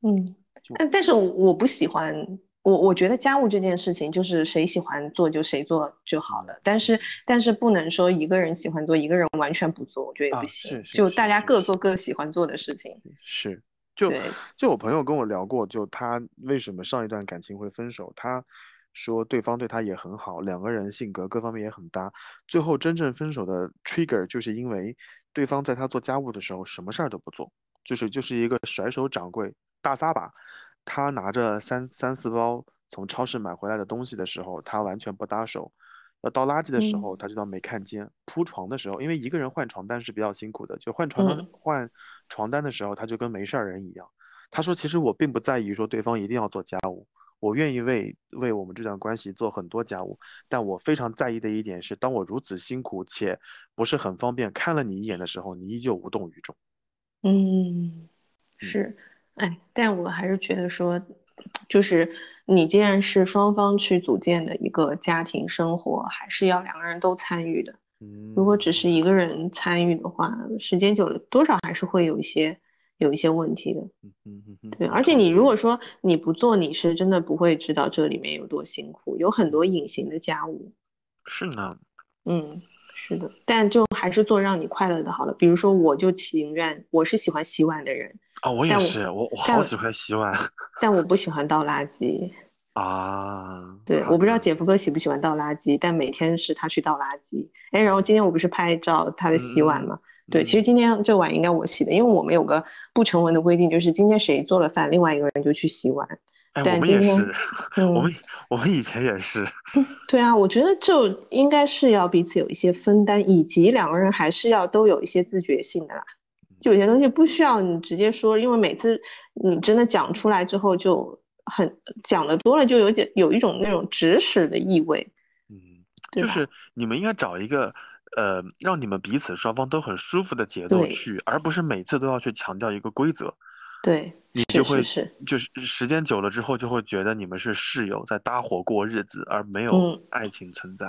嗯，但但是我不喜欢，我我觉得家务这件事情就是谁喜欢做就谁做就好了，但是但是不能说一个人喜欢做，一个人完全不做，我觉得也啊不行，是是就是大家各做各喜欢做的事情。是，就，就我朋友跟我聊过，就他为什么上一段感情会分手，他说对方对他也很好，两个人性格各方面也很搭，最后真正分手的 trigger 就是因为对方在他做家务的时候什么事儿都不做，就是就是一个甩手掌柜大撒把，他拿着三三四包从超市买回来的东西的时候，他完全不搭手。要倒垃圾的时嗯候，他就当没看见；铺床的时候，因为一个人换床单是比较辛苦的，就换床单嗯换床单的时候，他就跟没事儿人一样。他说：“其实我并不在意说对方一定要做家务，我愿意为为我们这段关系做很多家务，但我非常在意的一点是，当我如此辛苦且不是很方便看了你一眼的时候，你依旧无动于衷。嗯，是，哎，但我还是觉得说，就是你既然是双方去组建的一个家庭生活，还是要两个人都参与的。如果只是一个人参与的话，时间久了，多少还是会有一些有一些问题的。嗯嗯嗯，对，而且你如果说你不做，你是真的不会知道这里面有多辛苦，有很多隐形的家务。是呢，嗯，是的，但就还是做让你快乐的好了。比如说，我就情愿，我是喜欢洗碗的人哦，我也是，我我好喜欢洗碗 *laughs* 但我不喜欢倒垃圾。啊。对，我不知道姐夫哥喜不喜欢倒垃圾，但每天是他去倒垃圾。哎，然后今天我不是拍照他的洗碗嘛？对，其嗯实今天这碗应该我洗的，因为我们有个不成文的规定，就是今天谁做了饭，另外一个人就去洗碗。哎，我们也是，*laughs* 我嗯们我们以前也是，*laughs* 对啊，我觉得就应该是要彼此有一些分担，以及两个人还是要都有一些自觉性的啦。就有些东西不需要你直接说，因为每次你真的讲出来之后，就很讲的多了，就有点有一种那种指使的意味，嗯，就是你们应该找一个呃，让你们彼此双方都很舒服的节奏去，而不是每次都要去强调一个规则。对，你就会是就是时间久了之后，就会觉得你们是室友在搭伙过日子，而没有嗯爱情存在。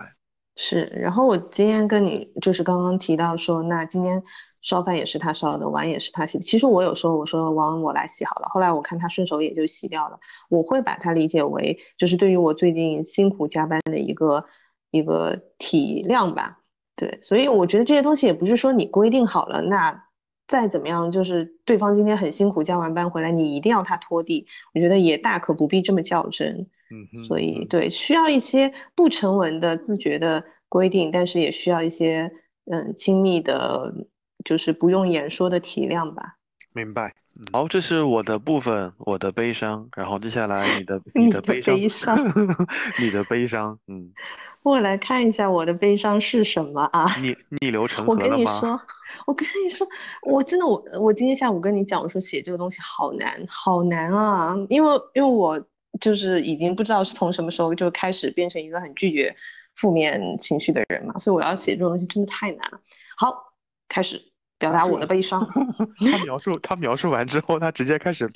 是。然后我今天跟你就是刚刚提到说，那今天烧饭也是他烧的，碗也是他洗的。其实我有说，我说碗我来洗好了，后来我看他顺手也就洗掉了。我会把它理解为，就是对于我最近辛苦加班的一个一个体谅吧。对，所以我觉得这些东西也不是说你规定好了，那再怎么样，就是对方今天很辛苦加完班回来，你一定要他拖地，我觉得也大可不必这么较真。嗯，所以嗯对，需要一些不成文的自觉的规定，但是也需要一些嗯亲密的，就是不用言说的体谅吧。明白。嗯好，这是我的部分，我的悲伤。然后接下来你的你 *laughs* 你的的悲伤，悲伤 *laughs* 你的悲伤，嗯，*laughs* 我来看一下我的悲伤是什么啊？逆逆流成我跟河了吗？你说，我跟你说，我真的我我今天下午跟你讲，我说写这个东西好难，好难啊，因为因为我就是已经不知道是从什么时候就开始变成一个很拒绝负面情绪的人嘛，所以我要写这种东西真的太难了。好，开始表达我的悲伤。*laughs* 他描述他描述完之后，他直接开始，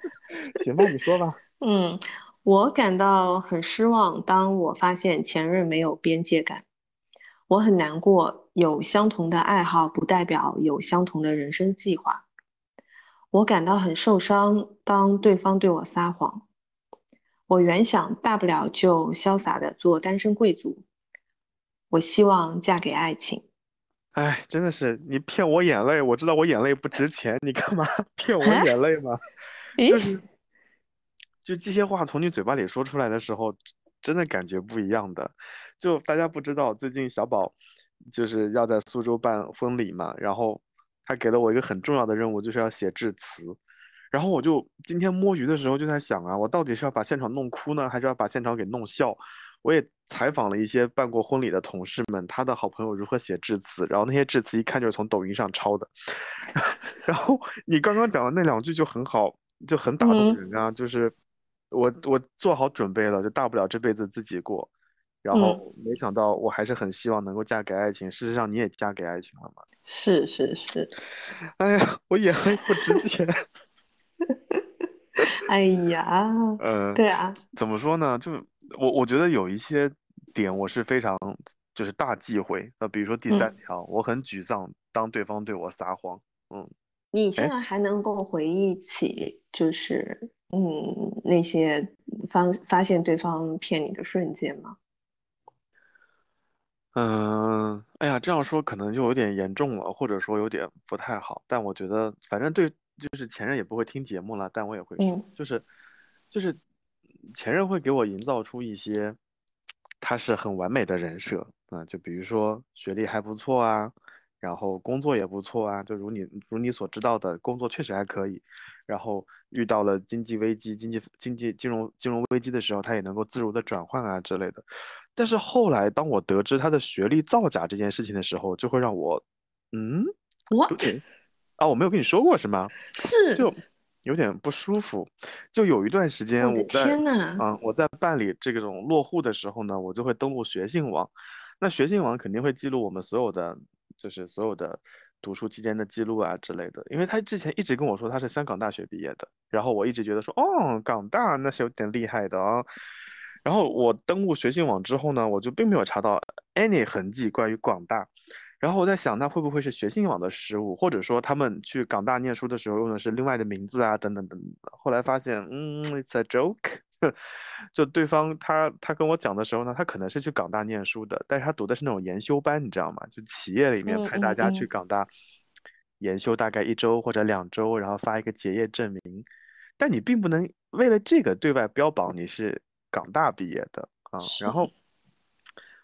*laughs* 行吧，你说吧。嗯，我感到很失望，当我发现前任没有边界感，我很难过。有相同的爱好不代表有相同的人生计划。我感到很受伤，当对方对我撒谎。我原想大不了就潇洒的做单身贵族。我希望嫁给爱情。哎，真的是你骗我眼泪，我知道我眼泪不值钱，你干嘛 *laughs* 骗我啊眼泪嘛？就，是，就这些话从你嘴巴里说出来的时候，真的感觉不一样的。就大家不知道，最近小宝就是要在苏州办婚礼嘛，然后他给了我一个很重要的任务，就是要写致辞。然后我就今天摸鱼的时候就在想啊，我到底是要把现场弄哭呢，还是要把现场给弄笑？我也采访了一些办过婚礼的同事们，他的好朋友如何写致辞，然后那些致辞一看就是从抖音上抄的。*laughs* 然后你刚刚讲的那两句就很好，就很打动嗯人啊，就是我我做好准备了，就大不了这辈子自己过。然嗯，后没想到我还是很希望能够嫁给爱情，事实上你也嫁给爱情了嘛。是是是，哎呀，我眼泪不值钱。*laughs* 哎呀，呃，对啊，怎么说呢？就我我觉得有一些点我是非常就是大忌讳。那比如说第三嗯。条，我很沮丧，当对方对我撒谎。嗯，你现哎，在还能够回忆起，就是嗯那些发发现对方骗你的瞬间吗？嗯，哎呀，这样说可能就有点严重了，或者说有点不太好。但我觉得，反正对，就是前任也不会听节目了，但我也会说，嗯就是就是前任会给我营造出一些他是很完美的人设啊，就比如说学历还不错啊，然后工作也不错啊，就如你如你所知道的，工作确实还可以，然后遇到了经济危机、经济经济金融金融危机的时候，他也能够自如的转换啊之类的。但是后来，当我得知他的学历造假这件事情的时候，就会让我，嗯，有，what？啊，我没有跟你说过是吗？是，就有点不舒服。就有一段时间我在天呐，嗯我在办理这种落户的时候呢，我就会登录学信网。那学信网肯定会记录我们所有的，就是所有的读书期间的记录啊之类的。因为他之前一直跟我说他是香港大学毕业的，然后我一直觉得说，哦，港大那是有点厉害的啊。然后我登录学信网之后呢，我就并没有查到 any 痕迹关于广大。然后我在想，那会不会是学信网的失误，或者说他们去港大念书的时候用的是另外的名字啊，等等等等。后来发现，嗯，it's a joke。*laughs* 就对方他他跟我讲的时候呢，他可能是去港大念书的，但是他读的是那种研修班，你知道吗？就企业里面嗯派大家去港大研修大概一周或者两周，然后发一个结业证明。但你并不能为了这个对外标榜你是港大毕业的啊。然后是，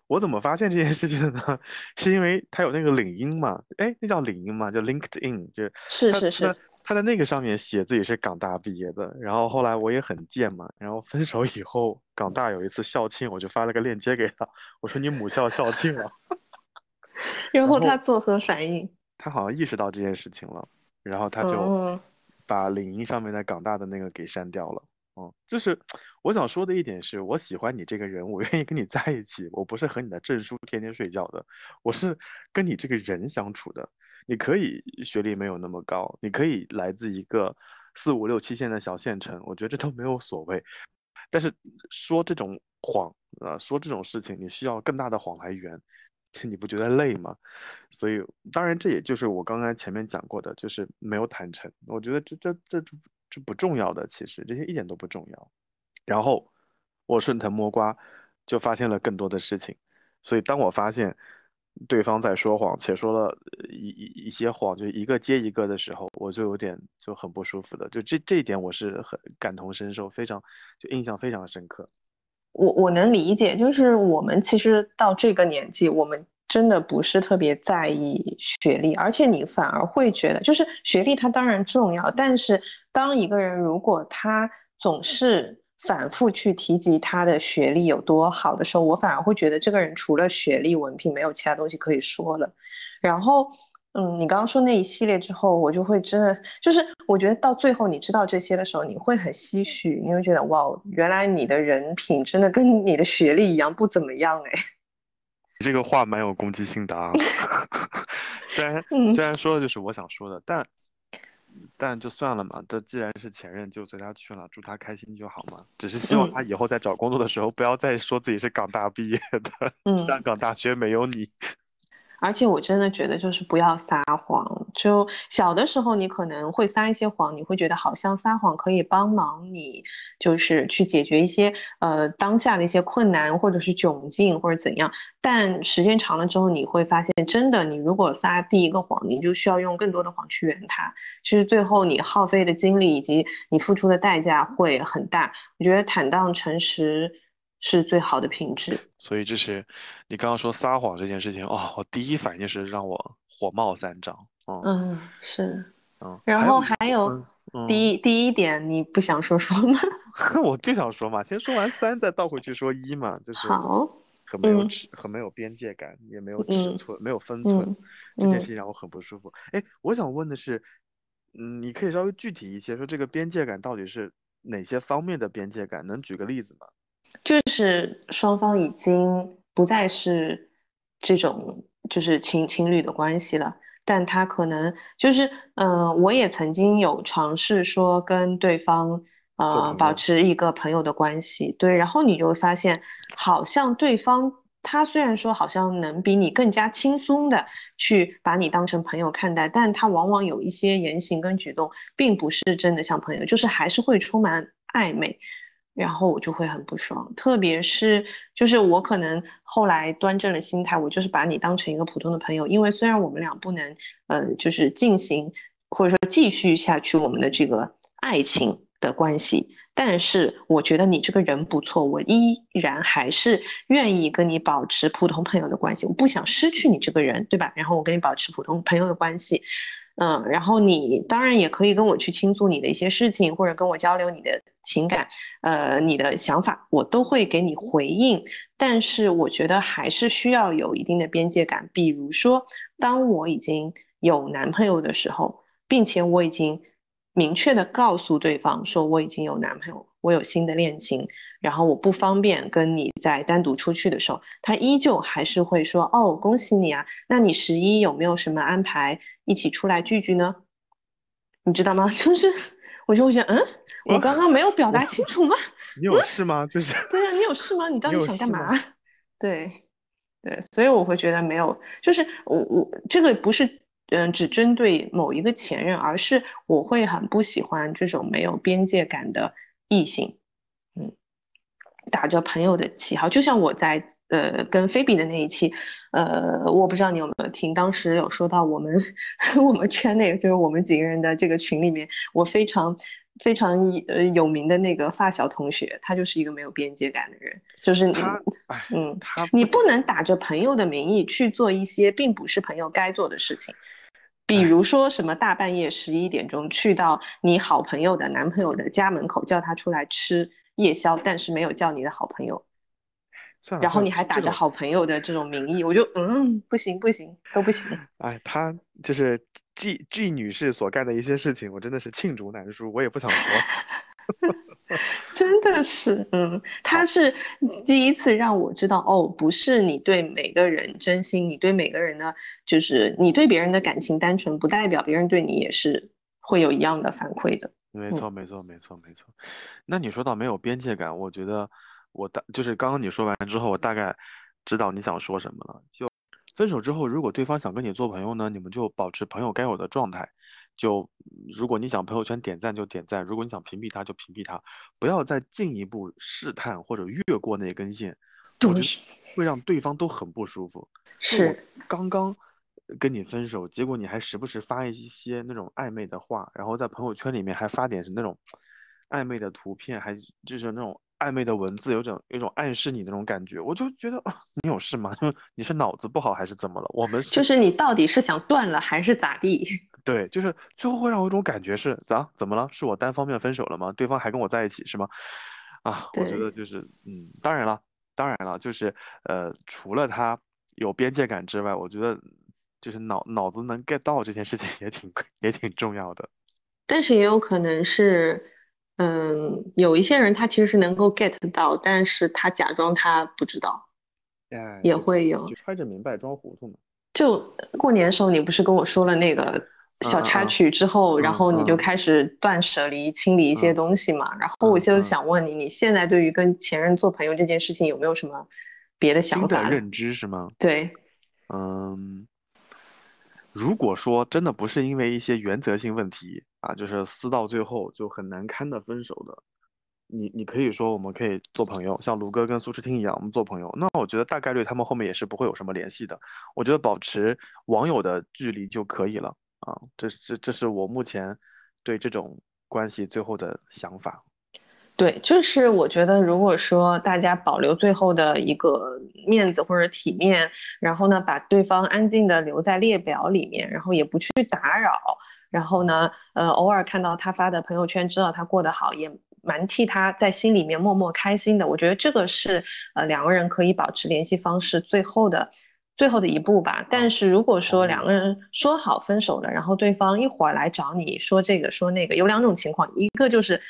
我怎么发现这件事情的呢？*laughs* 是因为他有那个领英嘛？哎，那叫领英嘛？叫 LinkedIn，就是是是是，他在那个上面写自己是港大毕业的。然后后来我也很贱嘛，然后分手以后，港大有一次校庆，我就发了个链接给他，我说你母校校庆了。*laughs* 然后然后他作何反应？他好像意识到这件事情了，然后他就嗯，把领英上面的港大的那个给删掉了。嗯，就是我想说的一点是，我喜欢你这个人，我愿意跟你在一起，我不是和你的证书天天睡觉的，我是跟你这个人相处的。你可以学历没有那么高，你可以来自一个四五六七线的小县城，我觉得这都没有所谓。但是说这种谎，呃，说这种事情，你需要更大的谎来圆，*laughs* 你不觉得累吗？所以，当然这也就是我刚刚前面讲过的，就是没有坦诚。我觉得这这这这不重要的，其实这些一点都不重要。然后我顺藤摸瓜，就发现了更多的事情。所以当我发现对方在说谎，且说了一一一些谎，就一个接一个的时候，我就有点就很不舒服的。就这这一点，我是很感同身受，非常就印象非常深刻。我我能理解，就是我们其实到这个年纪，我们真的不是特别在意学历，而且你反而会觉得，就是学历它当然重要，但是当一个人如果他总是反复去提及他的学历有多好的时候，我反而会觉得这个人除了学历文凭没有其他东西可以说了。然后，嗯，你刚刚说那一系列之后，我就会真的就是我觉得到最后你知道这些的时候，你会很唏嘘，你会觉得哇，原来你的人品真的跟你的学历一样不怎么样哎。这个话蛮有攻击性的啊，*laughs* 虽然嗯虽然说的就是我想说的，但但就算了嘛，这既然是前任，就随他去了，祝他开心就好嘛。只是希望嗯他以后在找工作的时候，不要再说自己是港大毕业的，嗯。香港大学没有你。而且我真的觉得，就是不要撒谎。就小的时候，你可能会撒一些谎，你会觉得好像撒谎可以帮忙你，就是去解决一些呃当下的一些困难，或者是窘境，或者怎样。但时间长了之后，你会发现，真的，你如果撒第一个谎，你就需要用更多的谎去圆它。其实最后你耗费的精力以及你付出的代价会很大。我觉得坦荡诚实是最好的品质。所以这是你刚刚说撒谎这件事情，哦，我第一反应就是让我火冒三丈。嗯嗯，是。嗯，然后还有第一第一点，你不想说说吗？*laughs* 我就想说嘛，先说完三，再倒回去说一嘛，就是好，很没有嗯尺，很没有边界感，也没有尺嗯寸，没有分寸，嗯这件嗯事情让我很不舒服。哎，我想问的是，嗯，你可以稍微具体一些，说这个边界感到底是哪些方面的边界感？能举个例子吗？就是双方已经不再是这种就是情情侣的关系了，但他可能就是，嗯、呃，我也曾经有尝试说跟对方做呃保持一个朋友的关系，对，然后你就会发现，好像对方他虽然说好像能比你更加轻松的去把你当成朋友看待，但他往往有一些言行跟举动，并不是真的像朋友，就是还是会充满暧昧。然后我就会很不爽，特别是就是我可能后来端正了心态，我就是把你当成一个普通的朋友，因为虽然我们俩不能，呃，就是进行或者说继续下去我们的这个爱情的关系，但是我觉得你这个人不错，我依然还是愿意跟你保持普通朋友的关系，我不想失去你这个人，对吧？然后我跟你保持普通朋友的关系。嗯，然后你当然也可以跟我去倾诉你的一些事情，或者跟我交流你的情感，呃，你的想法，我都会给你回应。但是我觉得还是需要有一定的边界感。比如说，当我已经有男朋友的时候，并且我已经明确的告诉对方说我已经有男朋友，我有新的恋情，然后我不方便跟你在单独出去的时候，他依旧还是会说哦，恭喜你啊，那你十一有没有什么安排一起出来聚聚呢？你知道吗？*laughs* 就是我就会想，嗯，我刚刚没有表达清楚吗？你有事吗？就是 *laughs* 对呀，你有事吗？你到底想干嘛？对，对，所以我会觉得没有，就是我我这个不是嗯只针对某一个前任，而是我会很不喜欢这种没有边界感的异性，嗯，打着朋友的旗号，就像我在呃跟菲比的那一期，呃，我不知道你有没有听，当时有说到我们 *laughs* 我们圈内就是我们几个人的这个群里面，我非常非常呃有名的那个发小同学，他就是一个没有边界感的人，就是你他，哎，嗯，他你不能打着朋友的名义去做一些并不是朋友该做的事情，比如说什么大半夜十一点钟去到你好朋友的男朋友的家门口叫他出来吃夜宵，但是没有叫你的好朋友，然后你还打着好朋友的这种名义，我就嗯不行不行都不行。哎，她就是 G G 女士所干的一些事情，我真的是罄竹难书，我也不想说。*laughs* 真的是，嗯，他是第一次让我知道，哦，不是你对每个人真心，你对每个人呢，就是你对别人的感情单纯，不代表别人对你也是会有一样的反馈的。没错，没错，没错，没错。那你说到没有边界感，我觉得我大就是刚刚你说完之后，我大概知道你想说什么了。就分手之后，如果对方想跟你做朋友呢，你们就保持朋友该有的状态。就如果你想朋友圈点赞就点赞，如果你想屏蔽他就屏蔽他，不要再进一步试探或者越过那根线，我觉得会让对方都很不舒服。是，刚刚跟你分手，结果你还时不时发一些那种暧昧的话，然后在朋友圈里面还发点是那种暧昧的图片，还就是那种暧昧的文字，有种有种暗示你那种感觉，我就觉得啊 *laughs* 你有事吗？就 *laughs* 你是脑子不好还是怎么了？我们是就是你到底是想断了还是咋地？*laughs* 对，就是最后会让我有一种感觉是咋怎么了？是我单方面分手了吗？对方还跟我在一起是吗？啊，我觉得就是嗯，当然了，当然了，就是呃，除了他有边界感之外，我觉得就是脑脑子能 get 到这件事情也挺也挺重要的。但是也有可能是，嗯，有一些人他其实是能够 get 到，但是他假装他不知道，哎，也会有就。揣着明白装糊涂嘛。就过年的时候，你不是跟我说了那个小插曲之后，然嗯后你就嗯开始断舍离、清理一些嗯东西嘛？然后我嗯就嗯想问你，你现在对于跟前任做朋友这件事情有没有什么别的想法呢？新的认知是吗？对，嗯，如果说真的不是因为一些原则性问题啊，就是撕到最后就很难堪的分手的，你你可以说我们可以做朋友，像卢哥跟苏诗汀一样，我们做朋友。那我觉得大概率他们后面也是不会有什么联系的。我觉得保持网友的距离就可以了啊，这这这是我目前对这种关系最后的想法。对，就是我觉得，如果说大家保留最后的一个面子或者体面，然后呢，把对方安静的留在列表里面，然后也不去打扰，然后呢，呃，偶尔看到他发的朋友圈，知道他过得好，也蛮替他在心里面默默开心的。我觉得这个是呃两个人可以保持联系方式最后的最后的一步吧。但是如果说两个人说好分手了，然后对方一会儿来找你说这个说那个，有两种情况，一个就是。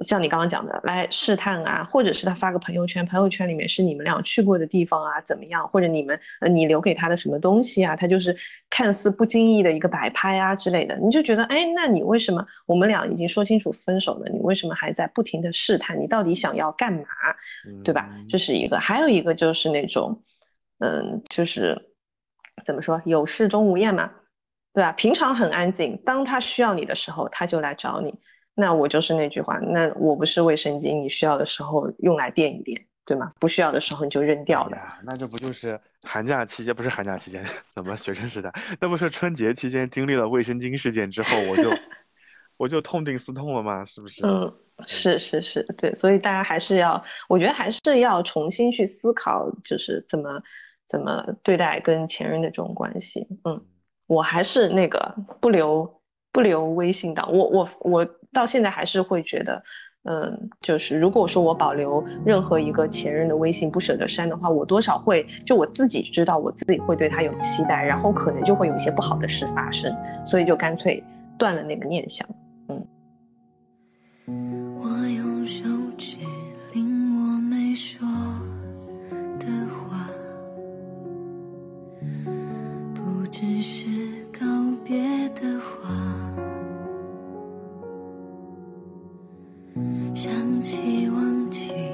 像你刚刚讲的，来试探啊，或者是他发个朋友圈，朋友圈里面是你们俩去过的地方啊，怎么样？或者你们呃，你留给他的什么东西啊？他就是看似不经意的一个摆拍啊之类的，你就觉得，哎，那你为什么我们俩已经说清楚分手了，你为什么还在不停的试探？你到底想要干嘛？对吧？嗯这是一个，还有一个就是那种，嗯，就是怎么说，有事钟无艳嘛，对吧？平常很安静，当他需要你的时候，他就来找你。那我就是那句话，那我不是卫生巾，你需要的时候用来垫一垫，对吗？不需要的时候你就扔掉了。哎，那这不就是寒假期间？不是寒假期间，*laughs* 怎么学生时代？那不是春节期间经历了卫生巾事件之后，我就 *laughs* 我就痛定思痛了嘛？是不是？嗯，是是是，对，所以大家还是要，我觉得还是要重新去思考，就是怎么怎么对待跟前任的这种关系。嗯，我还是那个不留不留微信档，我我我到现在还是会觉得嗯就是如果说我保留任何一个前任的微信不舍得删的话我多少会就我自己知道我自己会对他有期待然后可能就会有一些不好的事发生所以就干脆断了那个念想嗯。我用手指令我没说的话不只是告别的想起忘记。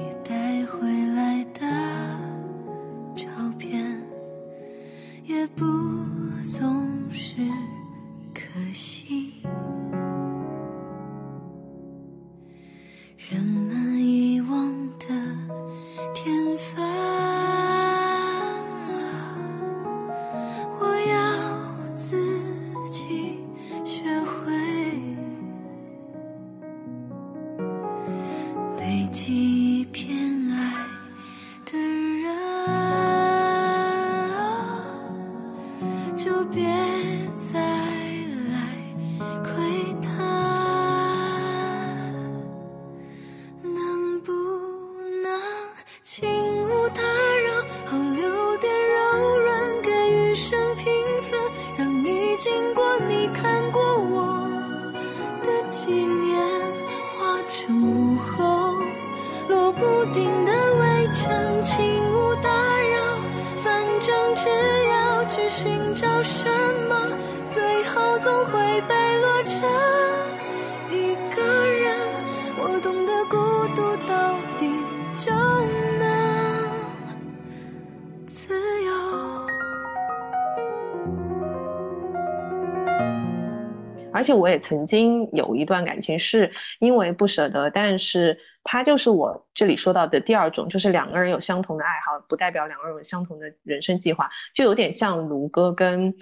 我也曾经有一段感情是因为不舍得，但是他就是我这里说到的第二种，就是两个人有相同的爱好，不代表两个人有相同的人生计划，就有点像卢哥跟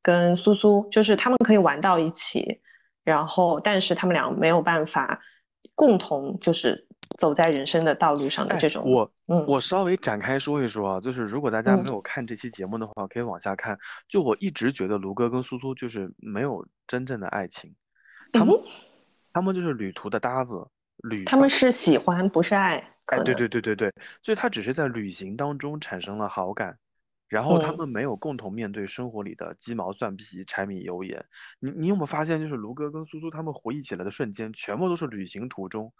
跟苏苏，就是他们可以玩到一起，然后但是他们俩没有办法共同就是走在人生的道路上的哎这种，我嗯我稍微展开说一说啊，就是如果大家嗯没有看这期节目的话，可以往下看。就我一直觉得卢哥跟苏苏就是没有真正的爱情，他们嗯他们就是旅途的搭子，旅他们是喜欢不是爱，哎，对对对对对，所以他只是在旅行当中产生了好感，然后他嗯们没有共同面对生活里的鸡毛蒜皮、柴米油盐。你你有没有发现，就是卢哥跟苏苏他们回忆起来的瞬间，全部都是旅行途中。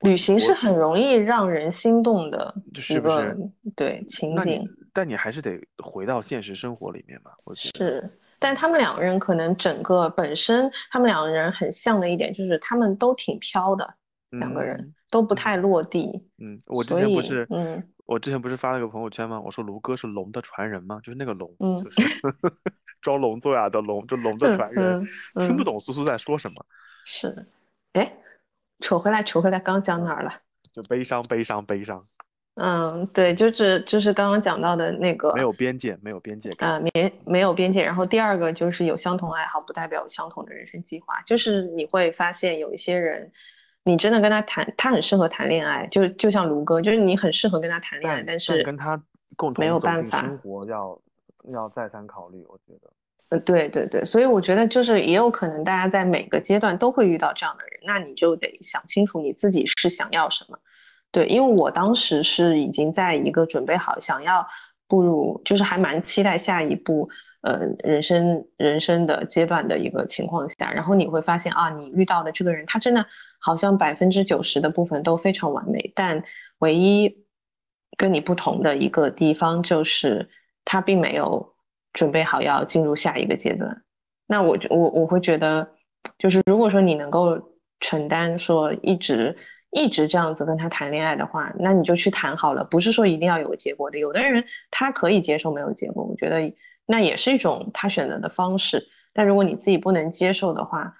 我旅行是很容易让人心动的是一个不是对情景。但你还是得回到现实生活里面嘛，我觉得。是，但他们两个人可能整个本身，他们两个人很像的一点就是他们都挺飘的，两个人嗯都不太落地。嗯，我之前不是，嗯我之前不是发了个朋友圈吗？我说卢哥是龙的传人吗？就是那个龙，嗯就是 *laughs* 装聋作哑的龙，就龙的传人，听不懂苏苏在说什么，是，哎，扯回来扯回来，刚讲哪儿了？就悲伤悲伤悲伤，嗯，对，就是就是刚刚讲到的那个没有边界，没有边界感。啊，没没有边界。然后第二个就是有相同爱好，不代表有相同的人生计划。就是你会发现有一些人，你真的跟他谈，他很适合谈恋爱，就就像卢哥，就是你很适合跟他谈恋爱，但但是跟他共同没有办法生活要要再三考虑，我觉得。呃，对对对，所以我觉得就是也有可能大家在每个阶段都会遇到这样的人，那你就得想清楚你自己是想要什么。对，因为我当时是已经在一个准备好想要步入，就是还蛮期待下一步呃人生人生的阶段的一个情况下，然后你会发现啊，你遇到的这个人他真的好像百分之九十的部分都非常完美，但唯一跟你不同的一个地方就是他并没有准备好要进入下一个阶段。那我就我我会觉得，就是如果说你能够承担说一直一直这样子跟他谈恋爱的话，那你就去谈好了，不是说一定要有个结果的。有的人他可以接受没有结果，我觉得那也是一种他选择的方式。但如果你自己不能接受的话，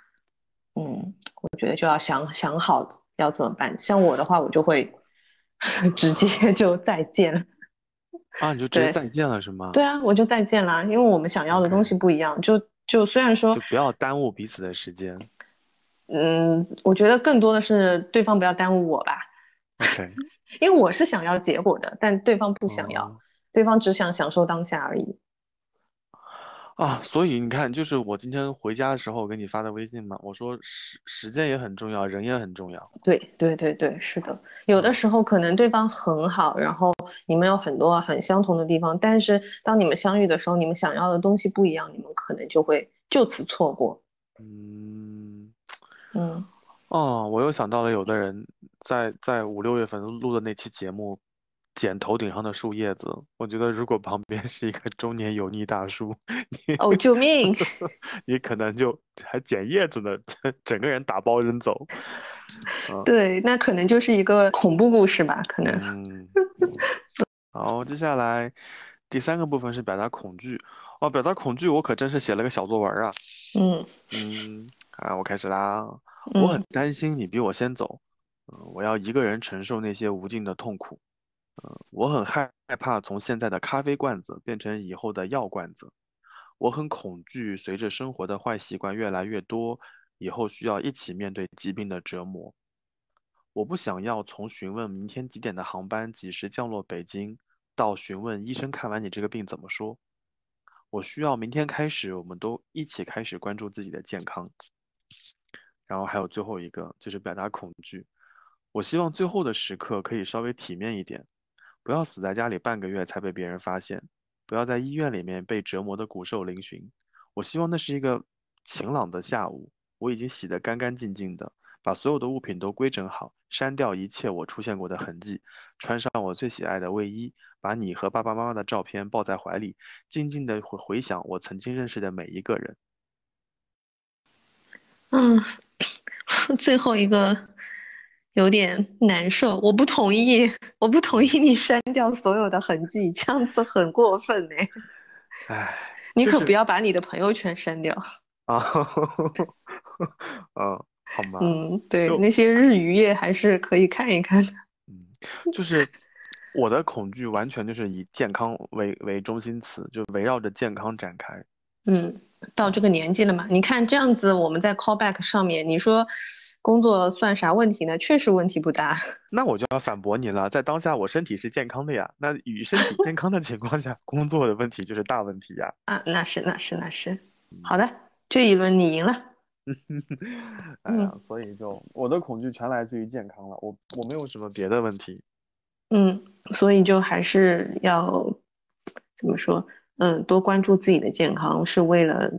嗯，我觉得就要想想好要怎么办。像我的话，我就会 *laughs* 直接就再见了。啊，你就直接再见了是吗？对啊，我就再见啦，因为我们想要的东西不一样。就就虽然说就，不要耽误彼此的时间。嗯，我觉得更多的是对方不要耽误我吧，OK，*laughs* 因为我是想要结果的，但对方不想要，哦对方只想享受当下而已。啊，所以你看，就是我今天回家的时候给你发的微信嘛，我说时时间也很重要，人也很重要。对对对对，是的，有的时候可能对方很好，然后你们有很多很相同的地方，但是当你们相遇的时候，你们想要的东西不一样，你们可能就会就此错过。嗯，嗯哦，我又想到了，有的人在在五六月份录的那期节目，捡头顶上的树叶子。我觉得如果旁边 *laughs* 是一个中年油腻大叔，你哦，救命！*laughs* *laughs* 你可能就还捡叶子呢，整个人打包扔走。对，那可能就是一个恐怖故事吧，可能。嗯，好，接下来第三个部分是表达恐惧。哦，表达恐惧，我可真是写了个小作文啊。嗯嗯，啊，我开始啦。我很担心你比我先走。嗯，我要一个人承受那些无尽的痛苦。我很害怕从现在的咖啡罐子变成以后的药罐子。我很恐惧，随着生活的坏习惯越来越多，以后需要一起面对疾病的折磨。我不想要从询问明天几点的航班、几时降落北京，到询问医生看完你这个病怎么说。我需要明天开始，我们都一起开始关注自己的健康。然后还有最后一个，就是表达恐惧。我希望最后的时刻可以稍微体面一点，不要死在家里半个月才被别人发现，不要在医院里面被折磨的骨瘦嶙峋。我希望那是一个晴朗的下午，我已经洗得干干净净的。把所有的物品都规整好，删掉一切我出现过的痕迹，穿上我最喜爱的卫衣，把你和爸爸妈妈的照片抱在怀里，静静的回回想我曾经认识的每一个人。嗯，*coughs* 最后一个有点难受，我不同意，我不同意你删掉所有的痕迹，这样子很过分呢。唉，你可不要把你的朋友圈删掉啊！嗯。*laughs* 好吗？嗯，对，那些日语夜还是可以看一看的。嗯，就是我的恐惧完全就是以健康为为中心词，就围绕着健康展开。嗯，到这个年纪了嘛，你看这样子，我们在 callback 上面，你说工作算啥问题呢？确实问题不大。*laughs* 那我就要反驳你了，在当下我身体是健康的呀。那与身体健康的情况下，*laughs* 工作的问题就是大问题呀。啊，那是那是那是。好的，这一轮你赢了。*laughs* 哎呀，所以就我的恐惧全来自于健康了，我我没有什么别的问题。嗯，所以就还是要怎么说？嗯，多关注自己的健康，是为了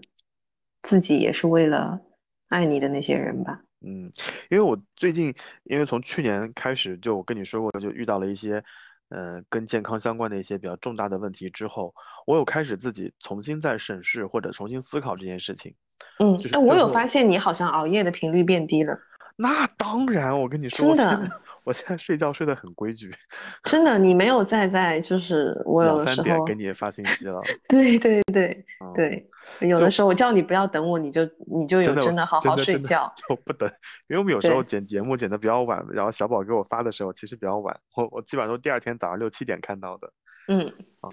自己，也是为了爱你的那些人吧。嗯，因为我最近，因为从去年开始，就我跟你说过，就遇到了一些，呃，跟健康相关的一些比较重大的问题之后，我有开始自己重新再审视或者重新思考这件事情。嗯，哎，我有发现你好像熬夜的频率变低了。那当然，我跟你说，真的，我现在睡觉睡得很规矩。*laughs* 真的，你没有再在，就是我有的时候给你发信息了。对对对对，有的时候我叫你不要等我，你就你就有真的好好睡觉。就不等，因为我们有 *laughs* 时候剪节目剪的比较晚，然后小宝给我发的时候其实比较晚，我我基本上都第二天早上六七点看到的。嗯啊。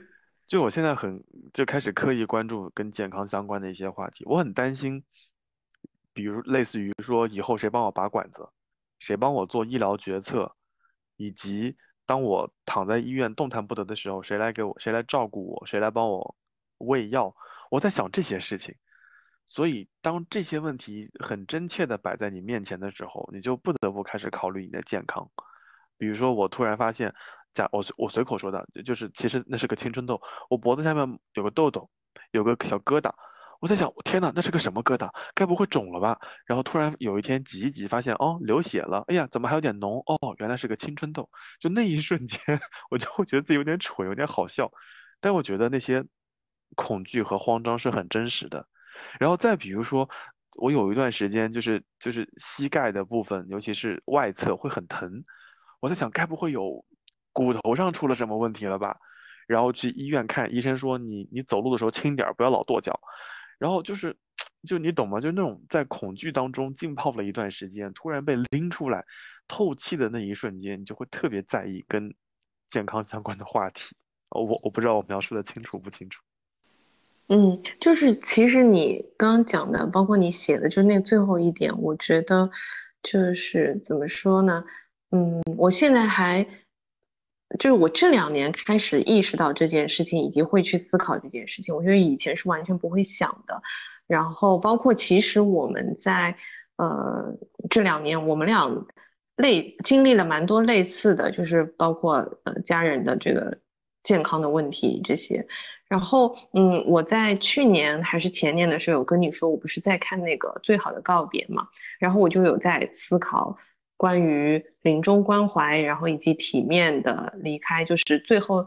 就我现在很就开始刻意关注跟健康相关的一些话题，我很担心，比如类似于说以后谁帮我拔管子，谁帮我做医疗决策，以及当我躺在医院动弹不得的时候，谁来给我谁来照顾我，谁来帮我喂药，我在想这些事情。所以当这些问题很真切的摆在你面前的时候，你就不得不开始考虑你的健康。比如说我突然发现。假我我随口说的，就是其实那是个青春痘，我脖子下面有个痘痘，有个小疙瘩，我在想，天呐，那是个什么疙瘩？该不会肿了吧？然后突然有一天挤一挤，发现哦流血了，哎呀，怎么还有点脓？哦，原来是个青春痘。就那一瞬间，*laughs* 我就会觉得自己有点蠢，有点好笑。但我觉得那些恐惧和慌张是很真实的。然后再比如说，我有一段时间就是就是膝盖的部分，尤其是外侧会很疼，我在想，该不会有？骨头上出了什么问题了吧？然后去医院看，医生说你你走路的时候轻点，不要老跺脚。然后就是，就你懂吗？就那种在恐惧当中浸泡了一段时间，突然被拎出来透气的那一瞬间，你就会特别在意跟健康相关的话题。我我不知道我描述的清楚不清楚。嗯，就是其实你刚刚讲的，包括你写的，就那最后一点，我觉得就是怎么说呢？嗯，我现在还。就是我这两年开始意识到这件事情，以及会去思考这件事情。我觉得以前是完全不会想的。然后包括其实我们在呃这两年，我们俩类经历了蛮多类似的，就是包括呃家人的这个健康的问题这些。然后嗯，我在去年还是前年的时候有跟你说，我不是在看那个《最好的告别》嘛，然后我就有在思考。关于临终关怀，然后以及体面的离开，就是最后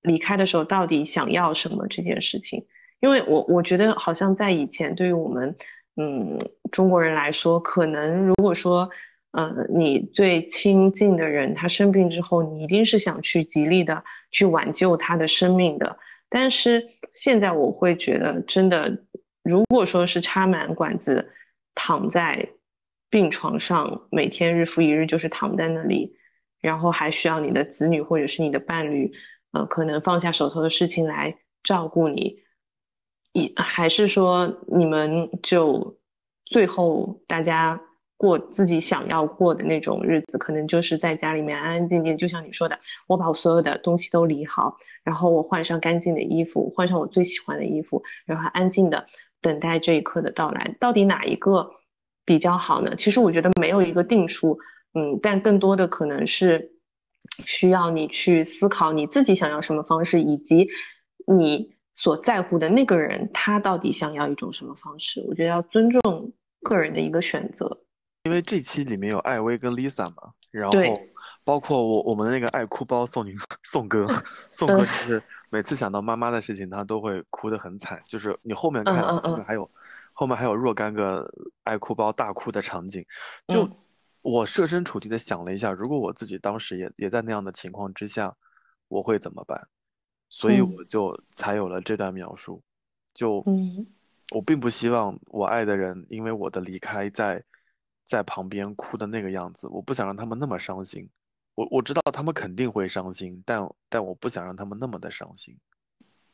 离开的时候到底想要什么这件事情。因为我我觉得好像在以前，对于我们嗯中国人来说，可能如果说呃你最亲近的人他生病之后，你一定是想去极力的去挽救他的生命的。但是现在我会觉得，真的如果说是插满管子躺在。病床上每天日复一日就是躺在那里，然后还需要你的子女或者是你的伴侣，呃，可能放下手头的事情来照顾你，一还是说你们就最后大家过自己想要过的那种日子，可能就是在家里面安安静静，就像你说的，我把我所有的东西都理好，然后我换上干净的衣服，换上我最喜欢的衣服，然后安静的等待这一刻的到来，到底哪一个？比较好呢？其实我觉得没有一个定数，嗯，但更多的可能是需要你去思考你自己想要什么方式，以及你所在乎的那个人他到底想要一种什么方式。我觉得要尊重个人的一个选择。因为这期里面有艾薇跟 Lisa 嘛，然后包括我我们的那个爱哭包宋宁宋哥，*laughs* 宋哥就是每次想到妈妈的事情，他都会哭得很惨。就是你后面看还有。后面还有若干个爱哭包大哭的场景，就我设身处地的想了一下，如果我自己当时也也在那样的情况之下，我会怎么办？所以我就才有了这段描述。就我并不希望我爱的人因为我的离开在在旁边哭的那个样子，我不想让他们那么伤心。我我知道他们肯定会伤心，但但我不想让他们那么的伤心。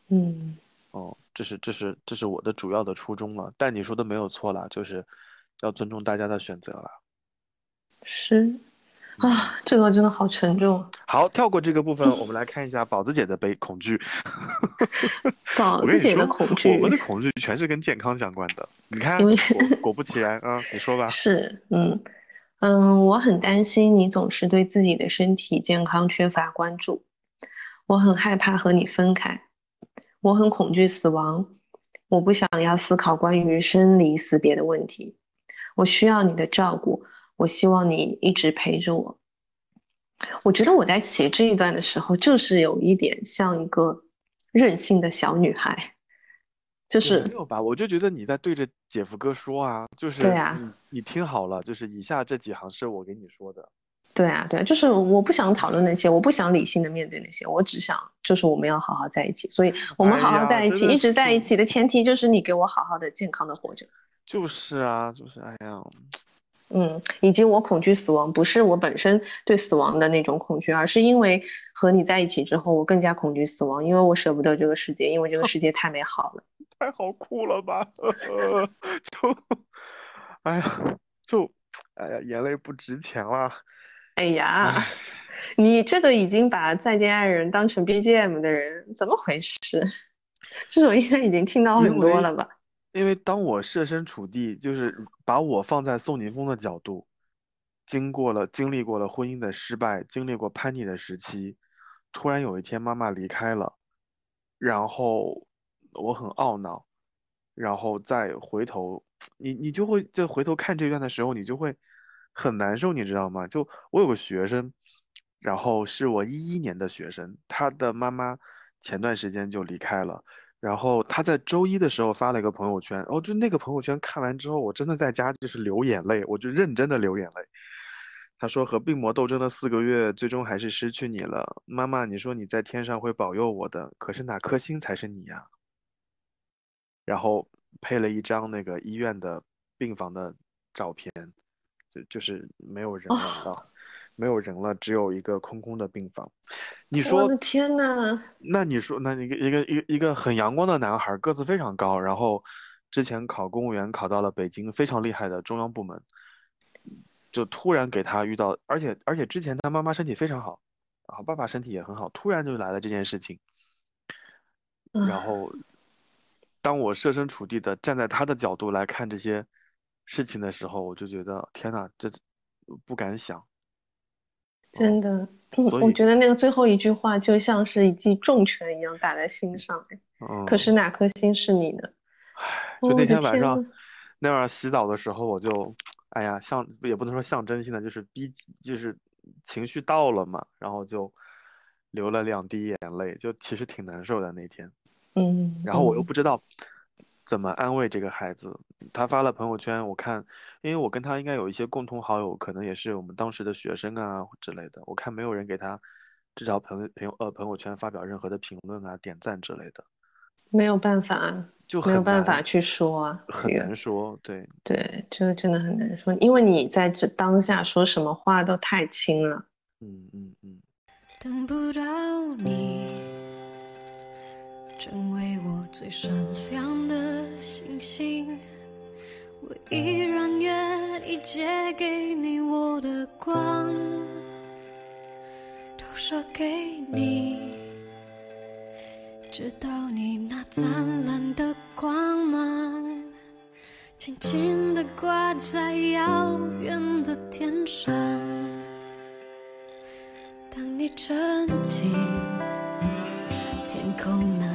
嗯。哦，这是这是这是我的主要的初衷了，但你说的没有错啦，就是要尊重大家的选择了。是啊，这个真的好沉重。好，跳过这个部分，我们来看一下宝子姐的悲恐惧。*laughs* 宝子姐的恐惧，我们的恐惧全是跟健康相关的。你看，果不其然啊，你说吧。*laughs* 是，嗯嗯，我很担心你总是对自己的身体健康缺乏关注，我很害怕和你分开。我很恐惧死亡，我不想要思考关于生离死别的问题。我需要你的照顾，我希望你一直陪着我。我觉得我在写这一段的时候，就是有一点像一个任性的小女孩，就是没有吧？我就觉得你在对着姐夫哥说啊，就是对呀，你听好了，就是以下这几行是我给你说的。对啊，对啊，就是我不想讨论那些，我不想理性的面对那些，我只想就是我们要好好在一起，所以我们好好在一起，一直在一起的前提就是你给我好好的、健康的活着。就是啊，就是哎呀，嗯，以及我恐惧死亡，不是我本身对死亡的那种恐惧，而是因为和你在一起之后，我更加恐惧死亡，因为我舍不得这个世界，因为这个世界太美好了。*laughs* 太好哭了吧？*laughs* 就，哎呀，就，哎呀，眼泪不值钱了。哎呀，*laughs* 你这个已经把《再见爱人》当成 BGM 的人，怎么回事？这种应该已经听到很多了吧？因为当我设身处地，就是把我放在宋宁峰的角度，经过了经历过了婚姻的失败，经历过叛逆的时期，突然有一天妈妈离开了，然后我很懊恼，然后再回头，你你就会再回头看这段的时候，你就会。很难受，你知道吗？就我有个学生，然后是我一一年的学生，他的妈妈前段时间就离开了，然后他在周一的时候发了一个朋友圈，哦，就那个朋友圈看完之后，我真的在家就是流眼泪，我就认真的流眼泪。他说和病魔斗争了四个月，最终还是失去你了，妈妈，你说你在天上会保佑我的，可是哪颗星才是你呀？然后配了一张那个医院的病房的照片。就就是没有人了，没有人了，只有一个空空的病房。你说，我的天呐，那你说，那一个一个一个一个很阳光的男孩，个子非常高，然后之前考公务员考到了北京非常厉害的中央部门，就突然给他遇到，而且而且之前他妈妈身体非常好，然后爸爸身体也很好，突然就来了这件事情。然后，当我设身处地的站在他的角度来看这些。事情的时候，我就觉得天哪，这不敢想。真的，我觉得那个最后一句话就像是一记重拳一样打在心上。嗯，可是哪颗心是你的？就那天晚上，那晚上洗澡的时候，我就哎呀，象也不能说象征性的，就是逼，就是情绪到了嘛，然后就流了两滴眼泪，就其实挺难受的那天。嗯，然后我又嗯不知道怎么安慰这个孩子。他发了朋友圈，我看，因为我跟他应该有一些共同好友，可能也是我们当时的学生啊之类的。我看没有人给他这条朋友朋友呃朋友圈发表任何的评论啊、点赞之类的，没有办法，就没有办法去说啊，很难说。对，对，这个真的很难说，因为你在这当下说什么话都太轻了。嗯嗯嗯，等不到你，成为我最闪亮的星星。我依然愿意借给你我的光，都射给你，直到你那灿烂的光芒，轻轻地挂在遥远的天上。当你沉浸天空那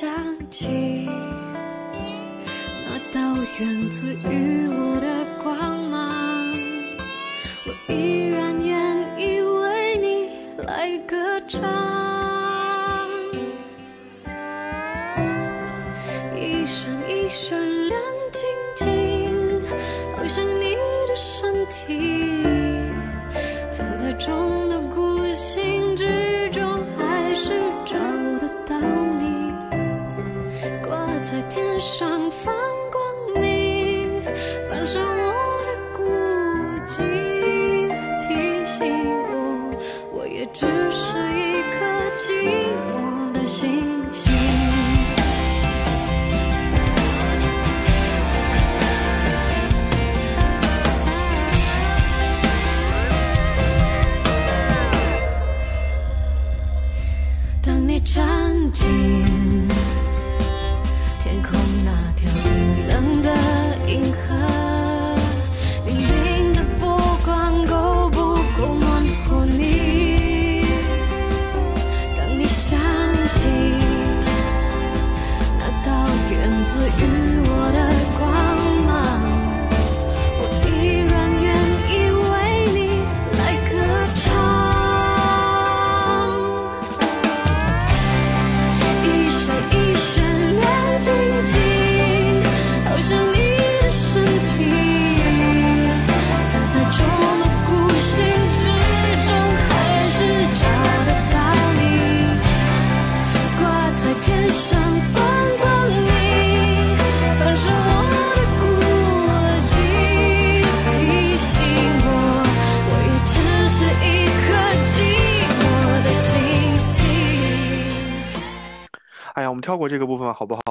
想起那道源自于我的光芒，我依然愿意为你来歌唱。一闪一闪亮晶晶，好像你的身体，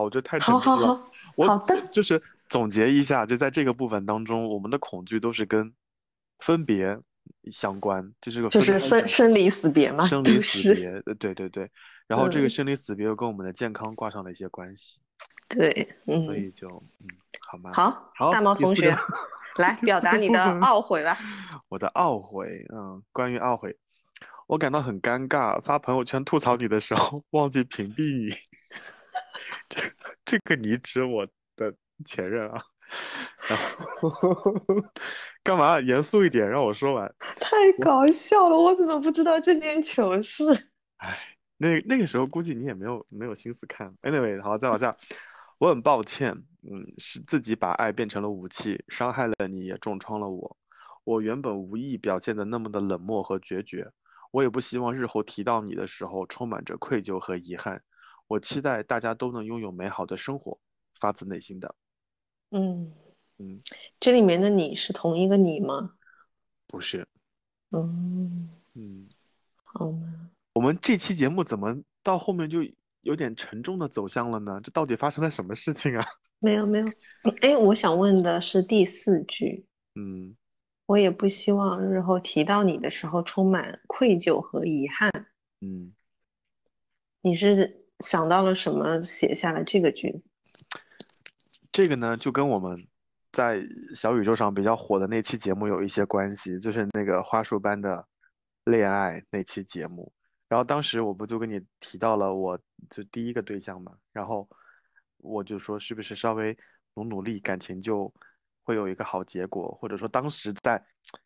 我觉得太沉好好重了。好，的，就是总结一下，就在这个部分当中，我们的恐惧都是跟分别相关，就是个就是生生离死别嘛，生离死别，呃对对对。然后这个嗯生离死别又跟我们的健康挂上了一些关系，对，所嗯，以就嗯，好吗？好，好大毛同学来表达你的懊悔吧。*laughs* 我的懊悔，嗯，关于懊悔，我感到很尴尬。发朋友圈吐槽你的时候，忘记屏蔽你。*laughs* 这这个你指我的前任啊？然后干嘛？严肃一点，让我说完。太搞笑了，我怎么不知道这件糗事？哎，那那个时候估计你也没有没有心思看。Anyway，好，再往下，我很抱歉，嗯，是自己把爱变成了武器，伤害了你，也重创了我。我原本无意表现的那么的冷漠和决绝，我也不希望日后提到你的时候充满着愧疚和遗憾。我期待大家都能拥有美好的生活，发自内心的。嗯嗯，这里面的你是同一个你吗？不是，嗯，嗯，好吗？我们这期节目怎么到后面就有点沉重的走向了呢？这到底发生了什么事情啊？没 *laughs* 有没有，哎，我想问的是第四句，嗯，我也不希望日后提到你的时候充满愧疚和遗憾。嗯，你是想到了什么写下了这个句子？这个呢，就跟我们在小宇宙上比较火的那期节目有一些关系，就是那个花束般的恋爱那期节目，然后当时我不就跟你提到了我就第一个对象嘛，然后我就说是不是稍微努努力，感情就会有一个好结果，或者说当时在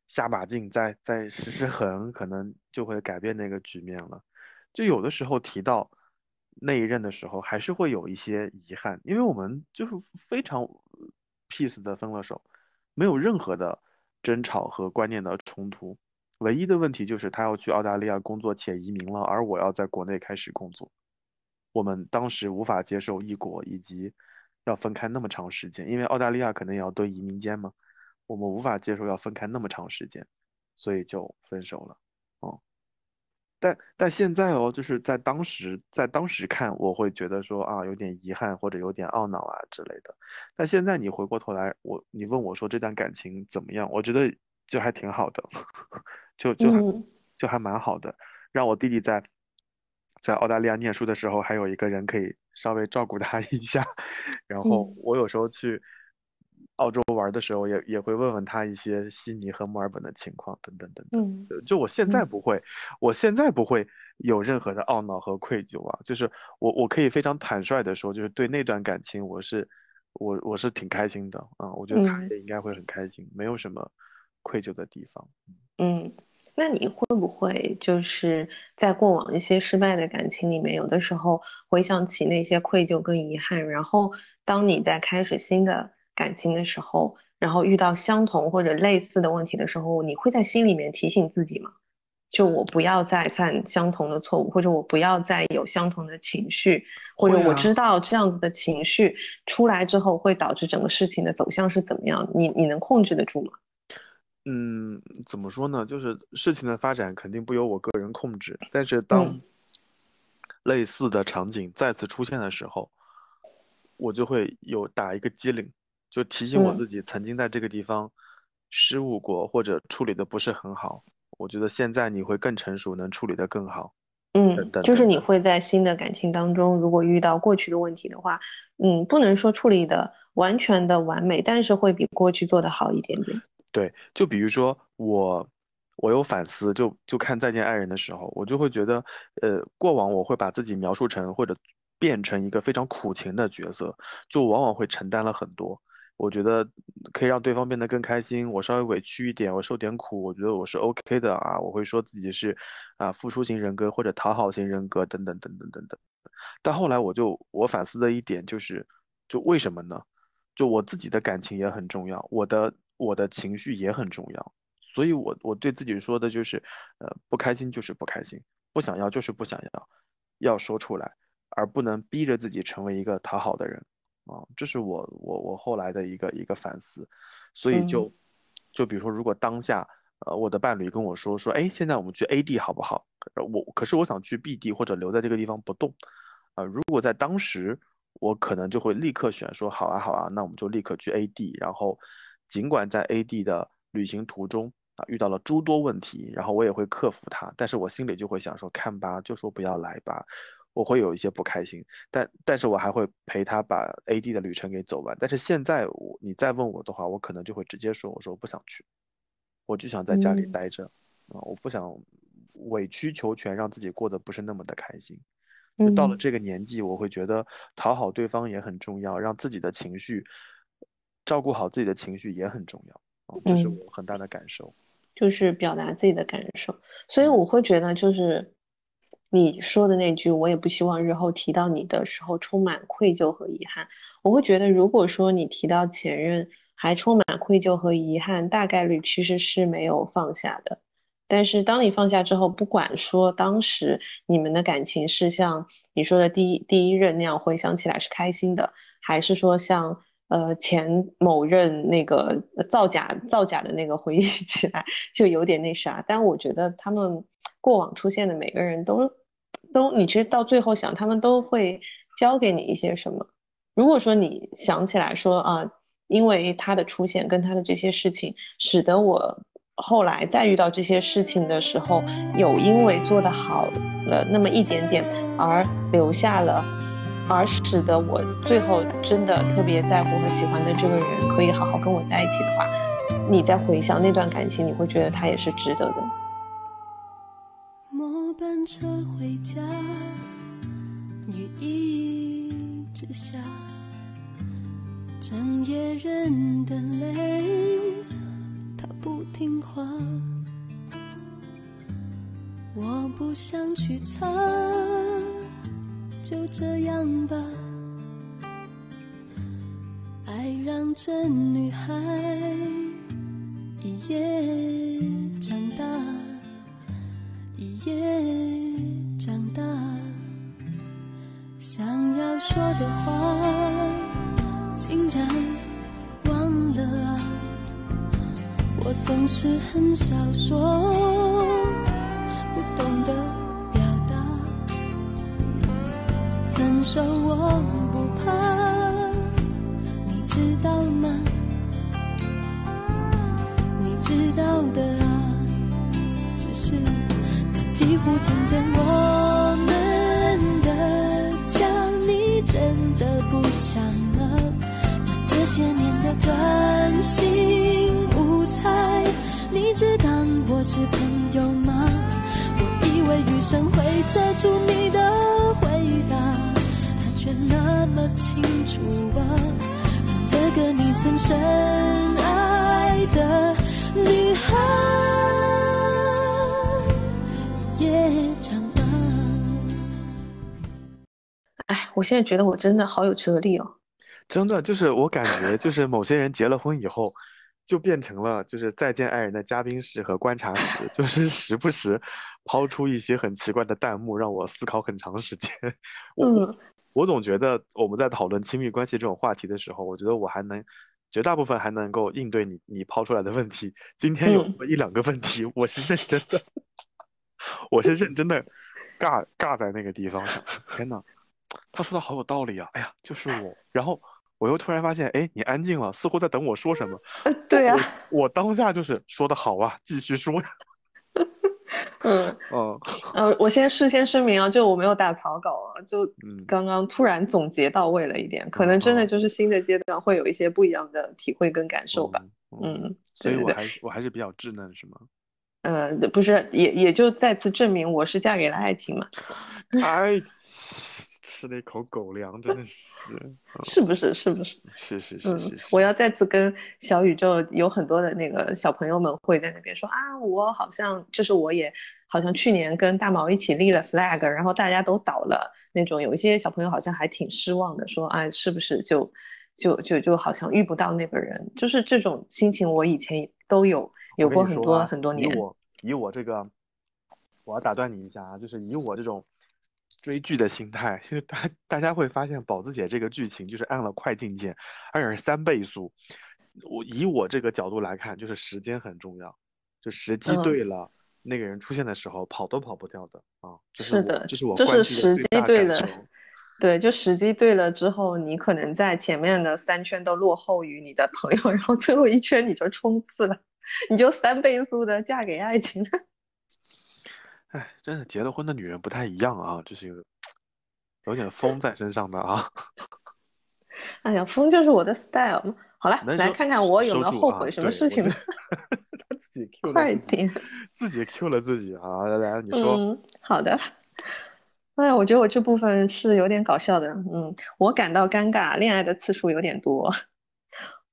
下把劲，在在使使狠，可能就会改变那个局面了。就有的时候提到那一任的时候，还是会有一些遗憾，因为我们就是非常 peace 的分了手，没有任何的争吵和观念的冲突，唯一的问题就是他要去澳大利亚工作且移民了，而我要在国内开始工作，我们当时无法接受异国以及要分开那么长时间，因为澳大利亚可能也要蹲移民监嘛，我们无法接受要分开那么长时间，所以就分手了。哦。但但现在哦，就是在当时，在当时看，我会觉得说啊，有点遗憾或者有点懊恼啊之类的。但现在你回过头来，我你问我说这段感情怎么样？我觉得就还挺好的，*laughs* 就就还就还蛮好的。让我弟弟在在澳大利亚念书的时候，还有一个人可以稍微照顾他一下。*laughs* 然后我有时候去。澳洲玩的时候，也也会问问他一些悉尼和墨尔本的情况，等等等等。嗯，就我现在不会，我现在不会有任何的懊恼和愧疚啊。就是我我可以非常坦率的说，就是对那段感情，我是我我是挺开心的啊。我觉得他也应该会很开心，没有什么愧疚的地方。嗯，那你会不会就是在过往一些失败的感情里面，有的时候回想起那些愧疚跟遗憾，然后当你在开始新的。感情的时候，然后遇到相同或者类似的问题的时候，你会在心里面提醒自己吗？就我不要再犯相同的错误，或者我不要再有相同的情绪，或者我知道这样子的情绪出来之后会导致整个事情的走向是怎么样？你你能控制得住吗？嗯，怎么说呢？就是事情的发展肯定不由我个人控制，但是当类似的场景再次出现的时候，我就会有打一个机灵。就提醒我自己曾经在这个地方失误过，或者处理的不是很好。我觉得现在你会更成熟，能处理的更好。嗯，就是你会在新的感情当中，如果遇到过去的问题的话，嗯，不能说处理的完全的完美，但是会比过去做的好一点点。*laughs* 对，就比如说我，我有反思，就就看再见爱人的时候，我就会觉得，呃，过往我会把自己描述成或者变成一个非常苦情的角色，就往往会承担了很多。我觉得可以让对方变得更开心。我稍微委屈一点，我受点苦，我觉得我是 OK 的啊。我会说自己是啊付出型人格或者讨好型人格等等等等等等。但后来我就我反思的一点就是，就为什么呢？就我自己的感情也很重要，我的我的情绪也很重要。所以我我对自己说的就是，呃，不开心就是不开心，不想要就是不想要，要说出来，而不能逼着自己成为一个讨好的人。啊，这是我我我后来的一个一个反思，所以就就比如说，如果当下呃我的伴侣跟我说说，哎，现在我们去 A 地好不好？我可是我想去 B 地或者留在这个地方不动，啊，如果在当时我可能就会立刻选说好啊好啊，那我们就立刻去 A 地，然后尽管在 A 地的旅行途中啊遇到了诸多问题，然后我也会克服它，但是我心里就会想说看吧，就说不要来吧。我会有一些不开心，但但是我还会陪他把 A D 的旅程给走完。但是现在我你再问我的话，我可能就会直接说，我说我不想去，我就想在家里待着啊，我不想委曲求全，让自己过得不是那么的开心。就到了这个年纪，我会觉得讨好对方也很重要，让自己的情绪照顾好自己的情绪也很重要啊，这是我很大的感受，就是表达自己的感受。所以我会觉得就是。你说的那句，我也不希望日后提到你的时候充满愧疚和遗憾。我会觉得，如果说你提到前任还充满愧疚和遗憾，大概率其实是没有放下的。但是当你放下之后，不管说当时你们的感情是像你说的第一第一任那样回想起来是开心的，还是说像呃前某任那个造假造假的那个回忆起来就有点那啥，但我觉得他们过往出现的每个人都。都，你其实到最后想，他们都会教给你一些什么。如果说你想起来说啊，因为他的出现跟他的这些事情，使得我后来再遇到这些事情的时候，有因为做得好了那么一点点，而留下了，而使得我最后真的特别在乎和喜欢的这个人可以好好跟我在一起的话，你再回想那段感情，你会觉得他也是值得的。末班车回家，雨一直下，整夜忍的泪，它不听话。我不想去擦，就这样吧。爱让这女孩一夜长大，也长大。想要说的话，竟然忘了啊！我总是很少说，不懂得表达。分手我不怕，你知道吗？你知道的啊，只是几乎成真我们的家，你真的不想了？把这些年的专心无猜，你只当我是朋友吗？我以为余生会遮住你的回答，它却那么清楚啊，让这个你曾深爱的女孩哎，我现在觉得我真的好有哲理哦。真的就是我感觉，就是某些人结了婚以后，就变成了就是再见爱人的嘉宾室和观察室，就是时不时抛出一些很奇怪的弹幕，让我思考很长时间。我我嗯我总觉得我们在讨论亲密关系这种话题的时候，我觉得我还能绝大部分还能够应对你你抛出来的问题。今天有一两个问题，我是认真的，我是认真的尬尬在那个地方想，天呐，他说的好有道理啊！哎呀，就是我。然后我又突然发现，哎，你安静了，似乎在等我说什么。呃对呀、我当下就是说的好啊，继续说呀。嗯嗯 *laughs* 呃，我先事先声明啊，就我没有打草稿啊，就嗯刚刚突然总结到位了一点，可能真的嗯就是新的阶段会有一些不一样的体会跟感受吧。嗯，嗯，所以我还是我还是比较稚嫩，是吗？呃，不是，也也就再次证明我是嫁给了爱情嘛，*laughs* 哎，吃了一口狗粮，真的是，嗯 *laughs* 是不是？是不是？是是是，是，我要再次跟小宇宙有很多的那个小朋友们会在那边说啊，我好像就是我也好像去年跟大毛一起立了 flag，然后大家都倒了那种，有一些小朋友好像还挺失望的，说啊，是不是就就就就好像遇不到那个人，就是这种心情，我以前都有有过很多啊很多年。以我以我这个，我要打断你一下啊，就是以我这种追剧的心态，就是大大家会发现宝子姐这个剧情就是按了快进键，而且是三倍速。我以我这个角度来看，就是时间很重要，就时机嗯对了，那个人出现的时候跑都跑不掉的啊。这是是的这是我就是时机对了。对，就时机对了之后，你可能在前面的三圈都落后于你的朋友，然后最后一圈你就冲刺了，你就三倍速的嫁给爱情了。*laughs* 哎，真的结了婚的女人不太一样啊，就是有有点疯在身上的啊。哎呀，风就是我的 style 嘛。好了，来看看我有没有后悔什么事情呢？*laughs* 他自己 Q 了快自己，点。自己 Q 了自己啊！来来，你说，嗯，好的。哎呀，我觉得我这部分是有点搞笑的。嗯，我感到尴尬，恋爱的次数有点多。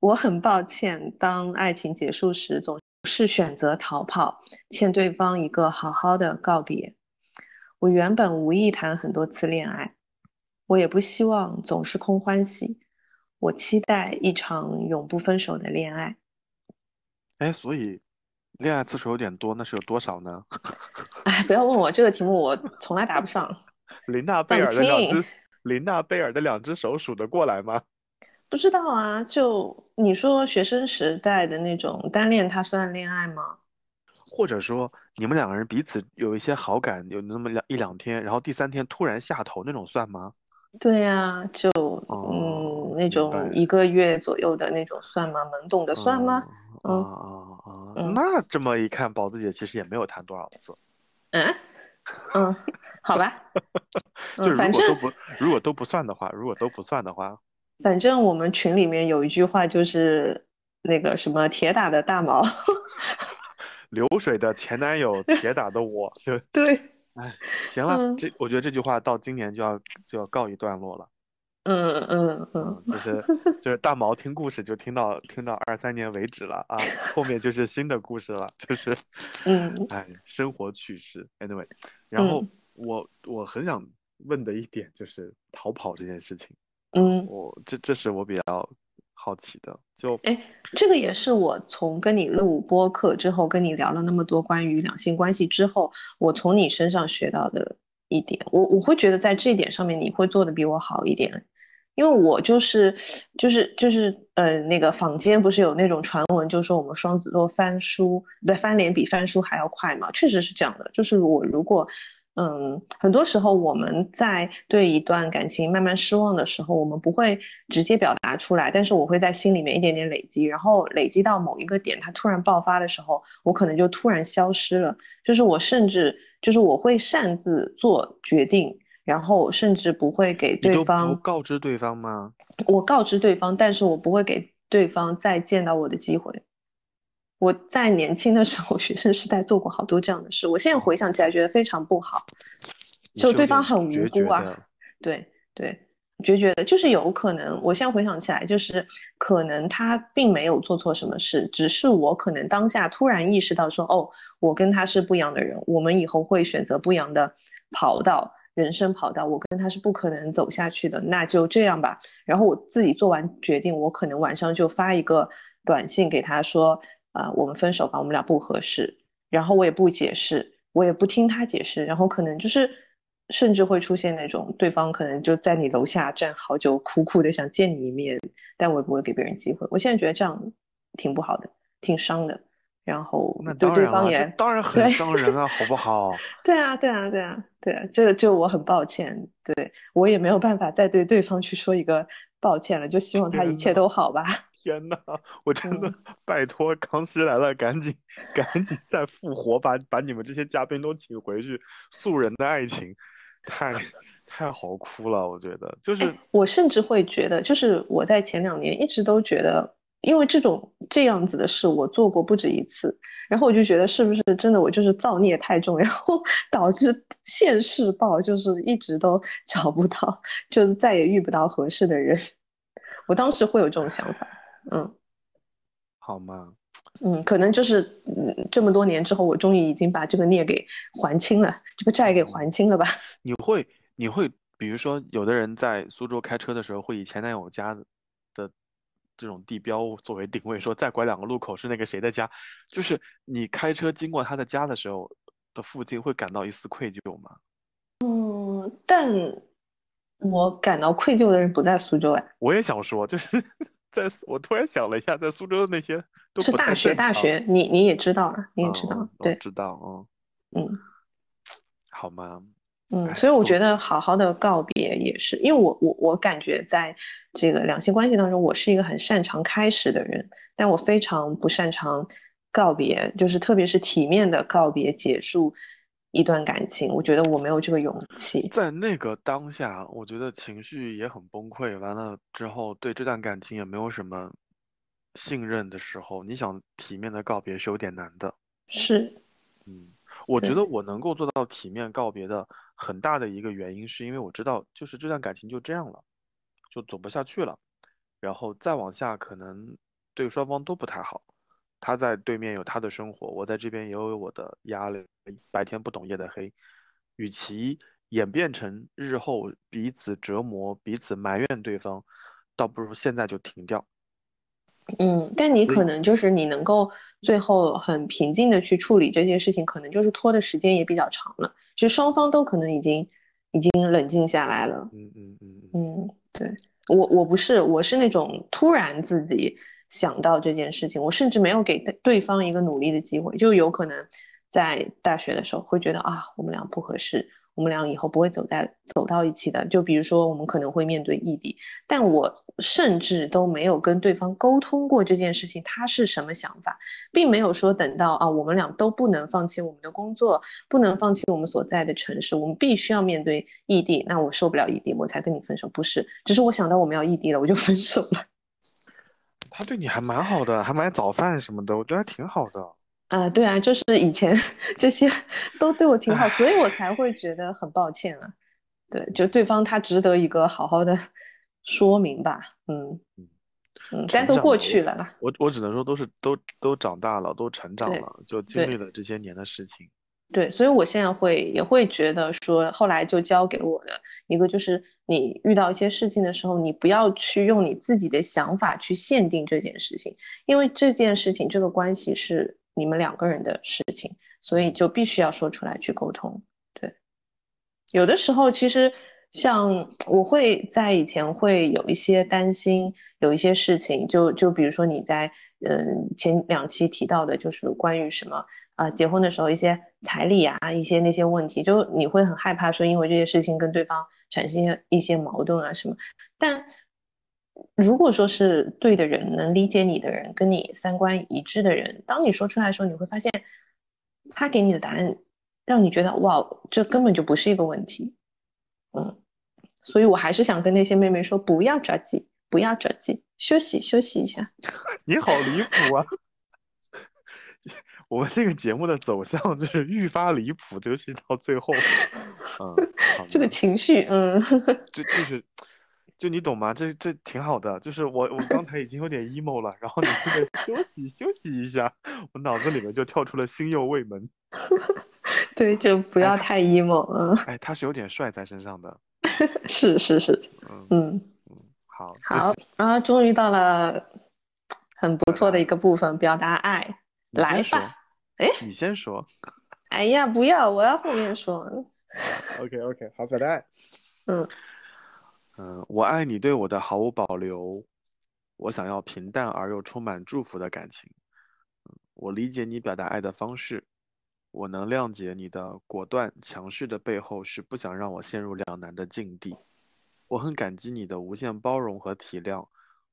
我很抱歉，当爱情结束时，总是选择逃跑，欠对方一个好好的告别。我原本无意谈很多次恋爱，我也不希望总是空欢喜。我期待一场永不分手的恋爱。哎，所以恋爱次数有点多，那是有多少呢？*laughs* 哎，不要问我这个题目，我从来答不上。*laughs* 林娜贝尔的两只，林娜贝尔的两只手数得过来吗？不知道啊，就你说学生时代的那种单恋，它算恋爱吗？或者说你们两个人彼此有一些好感，有那么两一两天，然后第三天突然下头那种算吗？对呀，就哦嗯，那种一个月左右的那种算吗？懵懂的算吗？啊嗯啊那这么一看，宝子姐其实也没有谈多少次。嗯 *laughs* 嗯，好吧，*laughs* 就如果都不如果都不算的话，如果都不算的话，反正我们群里面有一句话就是那个什么铁打的大毛，*laughs* 流水的前男友，铁打的我，就对哎，行了，嗯这我觉得这句话到今年就要就要告一段落了。嗯嗯嗯嗯，就是就是大毛听故事就听到听到二三年为止了啊，后面就是新的故事了，就是，*laughs* 嗯哎，生活趣事。Anyway，然后嗯我我很想问的一点就是逃跑这件事情，嗯。我这这是我比较好奇的，就哎，这个也是我从跟你录播客之后，跟你聊了那么多关于两性关系之后，我从你身上学到的一点。我我会觉得在这一点上面你会做的比我好一点，因为我就是就是就是呃那个坊间不是有那种传闻，就说我们双子座翻书，不对，翻脸比翻书还要快嘛，确实是这样的。就是我如果嗯，很多时候我们在对一段感情慢慢失望的时候，我们不会直接表达出来，但是我会在心里面一点点累积，然后累积到某一个点，它突然爆发的时候，我可能就突然消失了。就是我甚至就是我会擅自做决定，然后甚至不会给对方，告知对方吗？我告知对方，但是我不会给对方再见到我的机会。我在年轻的时候，*laughs* 学生时代做过好多这样的事，我现在回想起来觉得非常不好。就对方很无辜啊，对对，决绝的，就是有可能，我现在回想起来，就是可能他并没有做错什么事，只是我可能当下突然意识到说，哦，我跟他是不一样的人，我们以后会选择不一样的跑道，人生跑道，我跟他是不可能走下去的，那就这样吧。然后我自己做完决定，我可能晚上就发一个短信给他说，啊、我们分手吧，我们俩不合适。然后我也不解释，我也不听他解释，然后可能就是甚至会出现那种对方可能就在你楼下站好久，苦苦的想见你一面，但我也不会给别人机会。我现在觉得这样挺不好的，挺伤的。然后那对方也当然很伤人啊，好不好？*laughs* 对啊，对啊，对啊，对啊，这就我很抱歉，对我也没有办法再对对方去说一个抱歉了，就希望他一切都好吧。天呐，我真的嗯拜托《康熙来了》，赶紧赶紧再复活，把把你们这些嘉宾都请回去。素人的爱情，太太好哭了，我觉得就是哎，我甚至会觉得，就是我在前两年一直都觉得，因为这种这样子的事我做过不止一次，然后我就觉得是不是真的我就是造孽太重，然后 *laughs* 导致现世报就是一直都找不到，就是再也遇不到合适的人。我当时会有这种想法，嗯好吗？嗯，可能就是嗯这么多年之后，我终于已经把这个孽给还清了，这个债给还清了吧？*laughs* 你会你会，比如说，有的人在苏州开车的时候，会以前男友家的的这种地标作为定位，说再拐两个路口是那个谁的家，就是你开车经过他的家的时候的附近，会感到一丝愧疚吗？嗯，但我感到愧疚的人不在苏州哎。我也想说，就是在我突然想了一下，在苏州的那些都是大学，大学，你你也知道啊，你也知道，对，知道，嗯，嗯好吗？嗯，哎所以我觉得好好的告别也是，因为我我我感觉在这个两性关系当中，我是一个很擅长开始的人，但我非常不擅长告别，就是特别是体面的告别，结束一段感情，我觉得我没有这个勇气。在那个当下，我觉得情绪也很崩溃。完了之后，对这段感情也没有什么信任的时候，你想体面的告别是有点难的。是，嗯，我觉得我能够做到体面告别的很大的一个原因，是因为我知道，就是这段感情就这样了，就走不下去了，然后再往下可能对双方都不太好。他在对面有他的生活，我在这边也有我的压力，白天不懂夜的黑。与其演变成日后彼此折磨、彼此埋怨对方，倒不如现在就停掉。嗯，但你可能就是你能够最后很平静的去处理这些事情，可能就是拖的时间也比较长了，就双方都可能已经已经冷静下来了。嗯嗯嗯嗯，嗯，对，我我不是，我是那种突然自己想到这件事情，我甚至没有给对方一个努力的机会，就有可能在大学的时候会觉得啊，我们俩不合适，我们俩以后不会走在走到一起的。就比如说，我们可能会面对异地，但我甚至都没有跟对方沟通过这件事情，他是什么想法，并没有说等到啊，我们俩都不能放弃我们的工作，不能放弃我们所在的城市，我们必须要面对异地，那我受不了异地，我才跟你分手。不是，只是我想到我们要异地了，我就分手了。他对你还蛮好的，还买早饭什么的，我觉得还挺好的。啊、对啊，就是以前 *laughs* 这些都对我挺好，所以我才会觉得很抱歉啊。对，就对方他值得一个好好的说明吧。嗯嗯嗯，但都过去了啦。我我只能说都是都都长大了，都成长了，就经历了这些年的事情。对，所以我现在会也会觉得说，后来就教给我的一个就是，你遇到一些事情的时候，你不要去用你自己的想法去限定这件事情，因为这件事情这个关系是你们两个人的事情，所以就必须要说出来去沟通。对，有的时候其实像我会在以前会有一些担心，有一些事情，就就比如说你在嗯前两期提到的，就是关于什么。啊、结婚的时候一些彩礼啊，一些那些问题，就你会很害怕说因为这些事情跟对方产生一些一些矛盾啊什么。但如果说是对的人，能理解你的人，跟你三观一致的人，当你说出来的时候，你会发现他给你的答案让你觉得哇，这根本就不是一个问题。嗯，所以我还是想跟那些妹妹说，不要着急，不要着急，休息休息一下。*laughs* 你好离谱啊！我们这个节目的走向就是愈发离谱，尤其到最后，*laughs* 嗯，这个情绪，嗯，*laughs* 就就是，就你懂吗？这这挺好的。就是我我刚才已经有点 emo 了，然后你这个休息休息一下，我脑子里面就跳出了星佑卫门。对，就不要太 emo，嗯，哎，他是有点帅在身上的。*laughs* 是是是，嗯嗯。好，好，然后终于到了很不错的一个部分，表达爱，来吧。哎，你先说。*laughs* 哎呀，不要，我要后面说。OK OK，好，表达爱。嗯嗯，我爱你对我的毫无保留，我想要平淡而又充满祝福的感情。嗯，我理解你表达爱的方式，我能谅解你的果断强势的背后是不想让我陷入两难的境地。我很感激你的无限包容和体谅，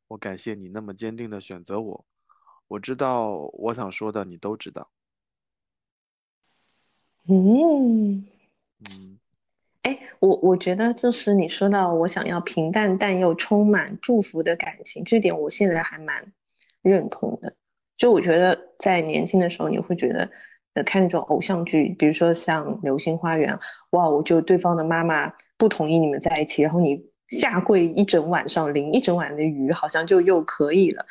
我感谢你那么坚定的选择我。我知道我想说的你都知道。嗯，嗯哎，我我觉得就是你说到我想要平淡但又充满祝福的感情，这点我现在还蛮认同的。就我觉得在年轻的时候，你会觉得，呃，看那种偶像剧，比如说像《流星花园》，哇，我就对方的妈妈不同意你们在一起，然后你下跪一整晚上，淋一整晚的雨，好像就又可以了。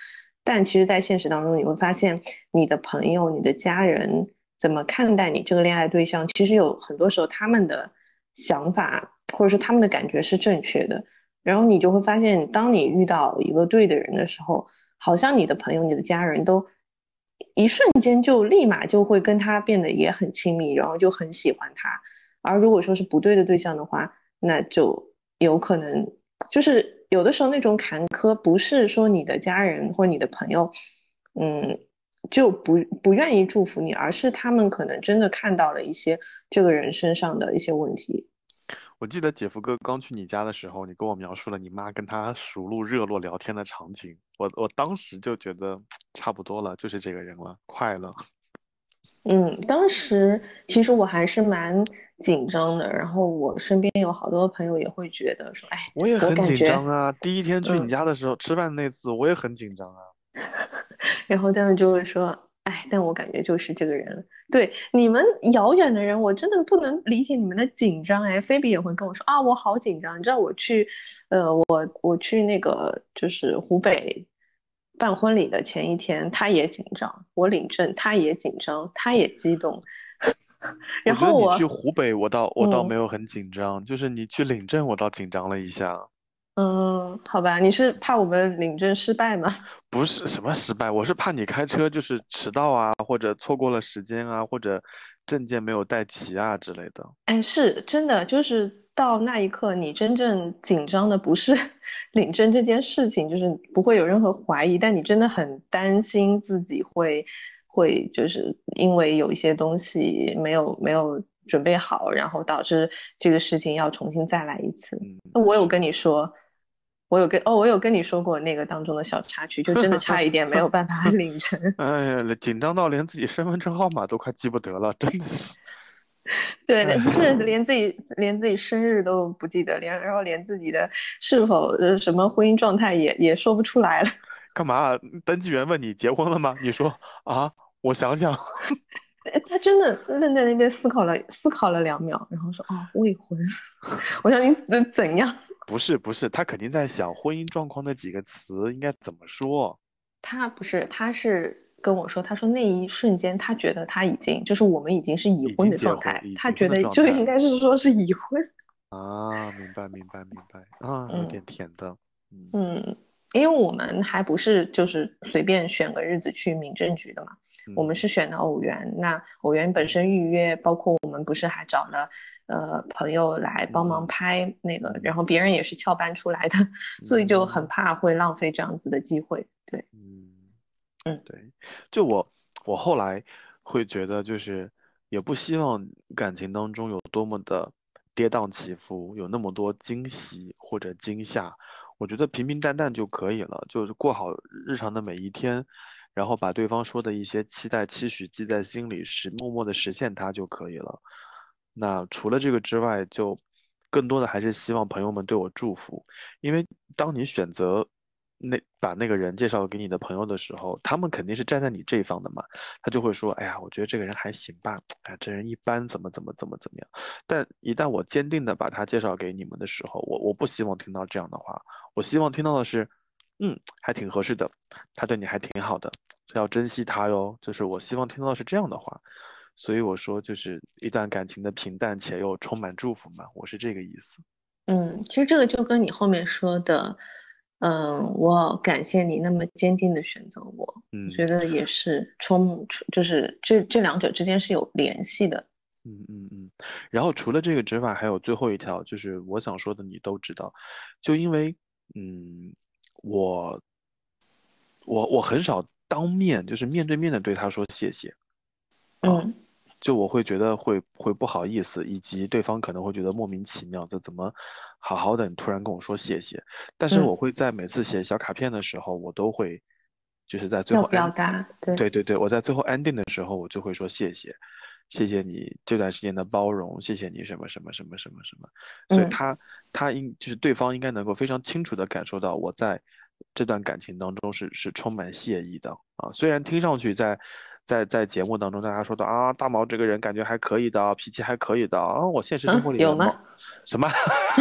但其实，在现实当中，你会发现你的朋友、你的家人怎么看待你这个恋爱对象，其实有很多时候他们的想法或者说他们的感觉是正确的。然后你就会发现，当你遇到一个对的人的时候，好像你的朋友、你的家人都一瞬间就立马就会跟他变得也很亲密，然后就很喜欢他。而如果说是不对的对象的话，那就有可能就是有的时候那种坎坷，不是说你的家人或你的朋友，嗯，就不不愿意祝福你，而是他们可能真的看到了一些这个人身上的一些问题。我记得姐夫哥刚去你家的时候，你跟我描述了你妈跟他熟络热络聊天的场景，我我当时就觉得差不多了，就是这个人了，快乐。嗯，当时其实我还是蛮紧张的，然后我身边有好多朋友也会觉得说，哎，我也很紧张啊，第一天去你嗯家的时候，吃饭那次我也很紧张啊。*laughs* 然后他们就会说，哎，但我感觉就是这个人。对，你们遥远的人，我真的不能理解你们的紧张。哎，菲比也会跟我说啊，我好紧张。你知道我去，呃，我我去那个就是湖北办婚礼的前一天，他也紧张，我领证，他也紧张，他也激动。*laughs* 然我觉得后我，你去湖北，我倒我倒嗯没有很紧张，就是你去领证，我倒紧张了一下。嗯，好吧，你是怕我们领证失败吗？*laughs* 不是什么失败，我是怕你开车就是迟到啊，或者错过了时间啊，或者证件没有带齐啊之类的。哎，是真的，就是到那一刻，你真正紧张的不是 *laughs* 领证这件事情，就是不会有任何怀疑，但你真的很担心自己会会就是因为有一些东西没有没有准备好，然后导致这个事情要重新再来一次。嗯，那我有是跟你说，我有跟哦，我有跟你说过那个当中的小插曲，就真的差一点没有办法 *laughs* 领证。哎呀，紧张到连自己身份证号码都快记不得了，真的是。*laughs* 对，哎不是连自己连自己生日都不记得，连然后连自己的是否呃什么婚姻状态也也说不出来了。*laughs* 干嘛啊？登记员问你结婚了吗？你说啊，我想想，他真的愣在那边思考了思考了两秒，然后说：“哦，未婚。”我想你怎怎样？不是不是，他肯定在想婚姻状况那几个词应该怎么说。他不是，他是跟我说，他说那一瞬间他觉得他已经就是我们已经是已婚的状态，他觉得就应该是说是已婚。*laughs* 啊，明白明白明白啊，有点甜的。嗯，因为我们还不是就是随便选个日子去民政局的嘛，我们是选的偶园。那偶园本身预约，包括我们不是还找了。呃，朋友来帮忙拍那个，然后别人也是翘班出来的，所以就很怕会浪费这样子的机会。对，嗯嗯，对，就我我后来会觉得，就是也不希望感情当中有多么的跌宕起伏，有那么多惊喜或者惊吓。我觉得平平淡淡就可以了，就是过好日常的每一天，然后把对方说的一些期待期许记在心里，实默默的实现它就可以了。那除了这个之外，就更多的还是希望朋友们对我祝福，因为当你选择那把那个人介绍给你的朋友的时候，他们肯定是站在你这一方的嘛，他就会说，哎呀，我觉得这个人还行吧，哎，这人一般，怎么怎么怎么怎么样。但一旦我坚定的把他介绍给你们的时候，我我不希望听到这样的话，我希望听到的是，嗯，还挺合适的，他对你还挺好的，要珍惜他哟，就是我希望听到的是这样的话。所以我说，就是一段感情的平淡且又充满祝福嘛，我是这个意思。嗯，其实这个就跟你后面说的，嗯，我感谢你那么坚定的选择我，嗯，觉得也是充，就是这这两者之间是有联系的。嗯嗯嗯。然后除了这个之外，还有最后一条，就是我想说的，你都知道，就因为，嗯，我，我我很少当面，就是面对面的对他说谢谢，嗯。就我会觉得会会不好意思，以及对方可能会觉得莫名其妙，这怎么好好的你突然跟我说谢谢？但是我会在每次写小卡片的时候，我都会就是在最后表达，对对对对，我在最后 ending 的时候，我就会说谢谢，谢谢你这段时间的包容，谢谢你什么什么什么什么什么。所以他他应就是对方应该能够非常清楚的感受到我在这段感情当中是是充满谢意的啊，虽然听上去在。在在节目当中，大家说的啊，大毛这个人感觉还可以的，脾气还可以的啊。我现实生活里面有吗？什么？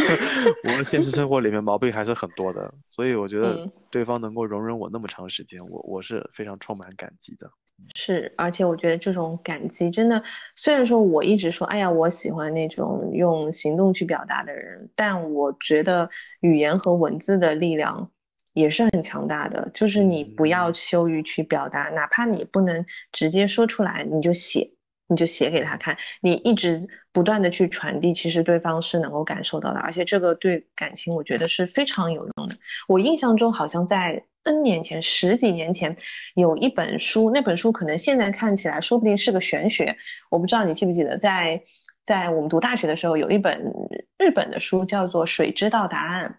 *laughs* 我们现实生活里面毛病还是很多的，所以我觉得对方能够容忍我那么长时间，我我是非常充满感激的。是，而且我觉得这种感激真的，虽然说我一直说，哎呀，我喜欢那种用行动去表达的人，但我觉得语言和文字的力量。也是很强大的，就是你不要羞于去表达，哪怕你不能直接说出来，你就写，你就写给他看，你一直不断的去传递，其实对方是能够感受到的，而且这个对感情我觉得是非常有用的。我印象中好像在 N 年前，十几年前有一本书，那本书可能现在看起来说不定是个玄学，我不知道你记不记得，在在我们读大学的时候有一本日本的书叫做《水知道答案》。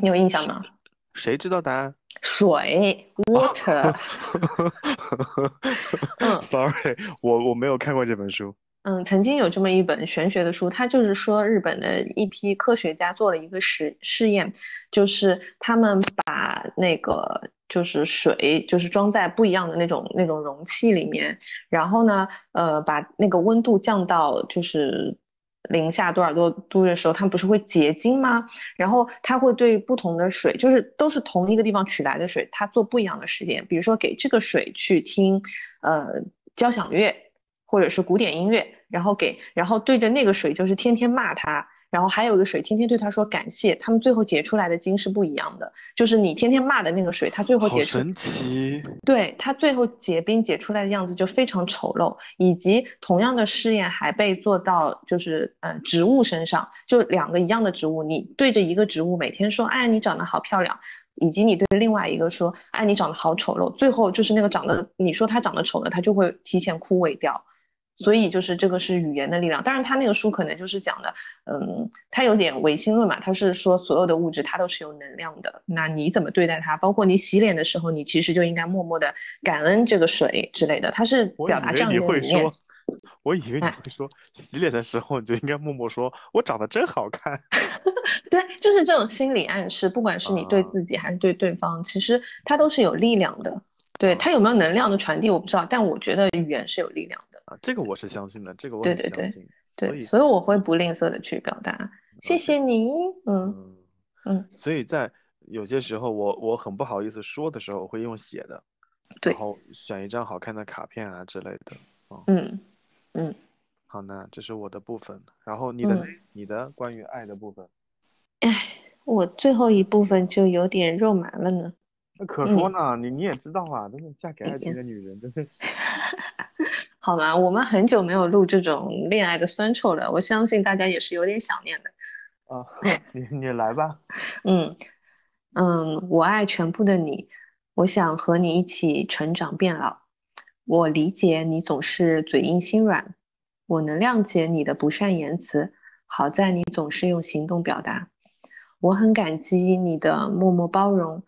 你有印象吗？谁知道答案？水，water。*laughs* 嗯，sorry，我我没有看过这本书。嗯，曾经有这么一本玄学的书，它就是说日本的一批科学家做了一个实试验，就是他们把那个就是水，就是装在不一样的那种那种容器里面，然后呢，呃，把那个温度降到就是。零下多少多度的时候，它不是会结晶吗？然后它会对不同的水，就是都是同一个地方取来的水，它做不一样的实验。比如说给这个水去听，呃，交响乐或者是古典音乐，然后给，然后对着那个水就是天天骂它。然后还有一个水，天天对他说感谢，他们最后结出来的晶是不一样的。就是你天天骂的那个水，它最后结出，神奇。对，它最后结冰结出来的样子就非常丑陋。以及同样的试验还被做到，就是呃植物身上，就两个一样的植物，你对着一个植物每天说，哎，你长得好漂亮，以及你对另外一个说，哎，你长得好丑陋，最后就是那个长得你说它长得丑的，它就会提前枯萎掉。所以就是这个是语言的力量，当然他那个书可能就是讲的，嗯，他有点唯心论嘛，他是说所有的物质它都是有能量的，那你怎么对待它？包括你洗脸的时候，你其实就应该默默的感恩这个水之类的，他是表达这样的理念。我以为你会说洗脸的时候你就应该默默说，我长得真好看。*laughs* 对，就是这种心理暗示，不管是你对自己还是对对方，其实它都是有力量的。对它有没有能量的传递我不知道，但我觉得语言是有力量的。啊，这个我是相信的，这个我对对对很相信。所对，以，所以我会不吝啬的去表达。谢谢你，嗯嗯，嗯，所以在有些时候我我很不好意思说的时候，我会用写的，对然后选一张好看的卡片啊之类的。嗯嗯，好呢，这是我的部分，然后你的嗯你的关于爱的部分，哎，我最后一部分就有点肉麻了呢。那可说呢，你你也知道啊，真的嫁给爱情嗯的女人真的是，*laughs* *laughs* 好吗？我们很久没有录这种恋爱的酸臭了，我相信大家也是有点想念的。啊，*laughs* 你你来吧，嗯嗯，我爱全部的你，我想和你一起成长变老。我理解你总是嘴硬心软，我能谅解你的不善言辞，好在你总是用行动表达。我很感激你的默默包容，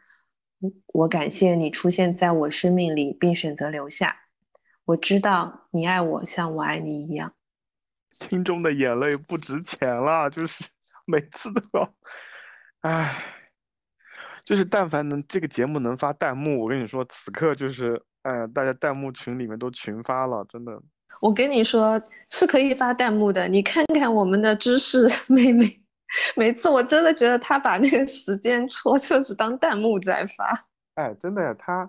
我感谢你出现在我生命里并选择留下。我知道你爱我像我爱你一样。听众的眼泪不值钱了，就是 *laughs* 每次都要，唉，就是但凡能这个节目能发弹幕，我跟你说，此刻就是，呃，大家弹幕群里面都群发了，真的。我跟你说是可以发弹幕的，你看看我们的知识 *laughs* 妹妹，每次我真的觉得她把那个时间戳就是当弹幕在发，哎，真的呀，他，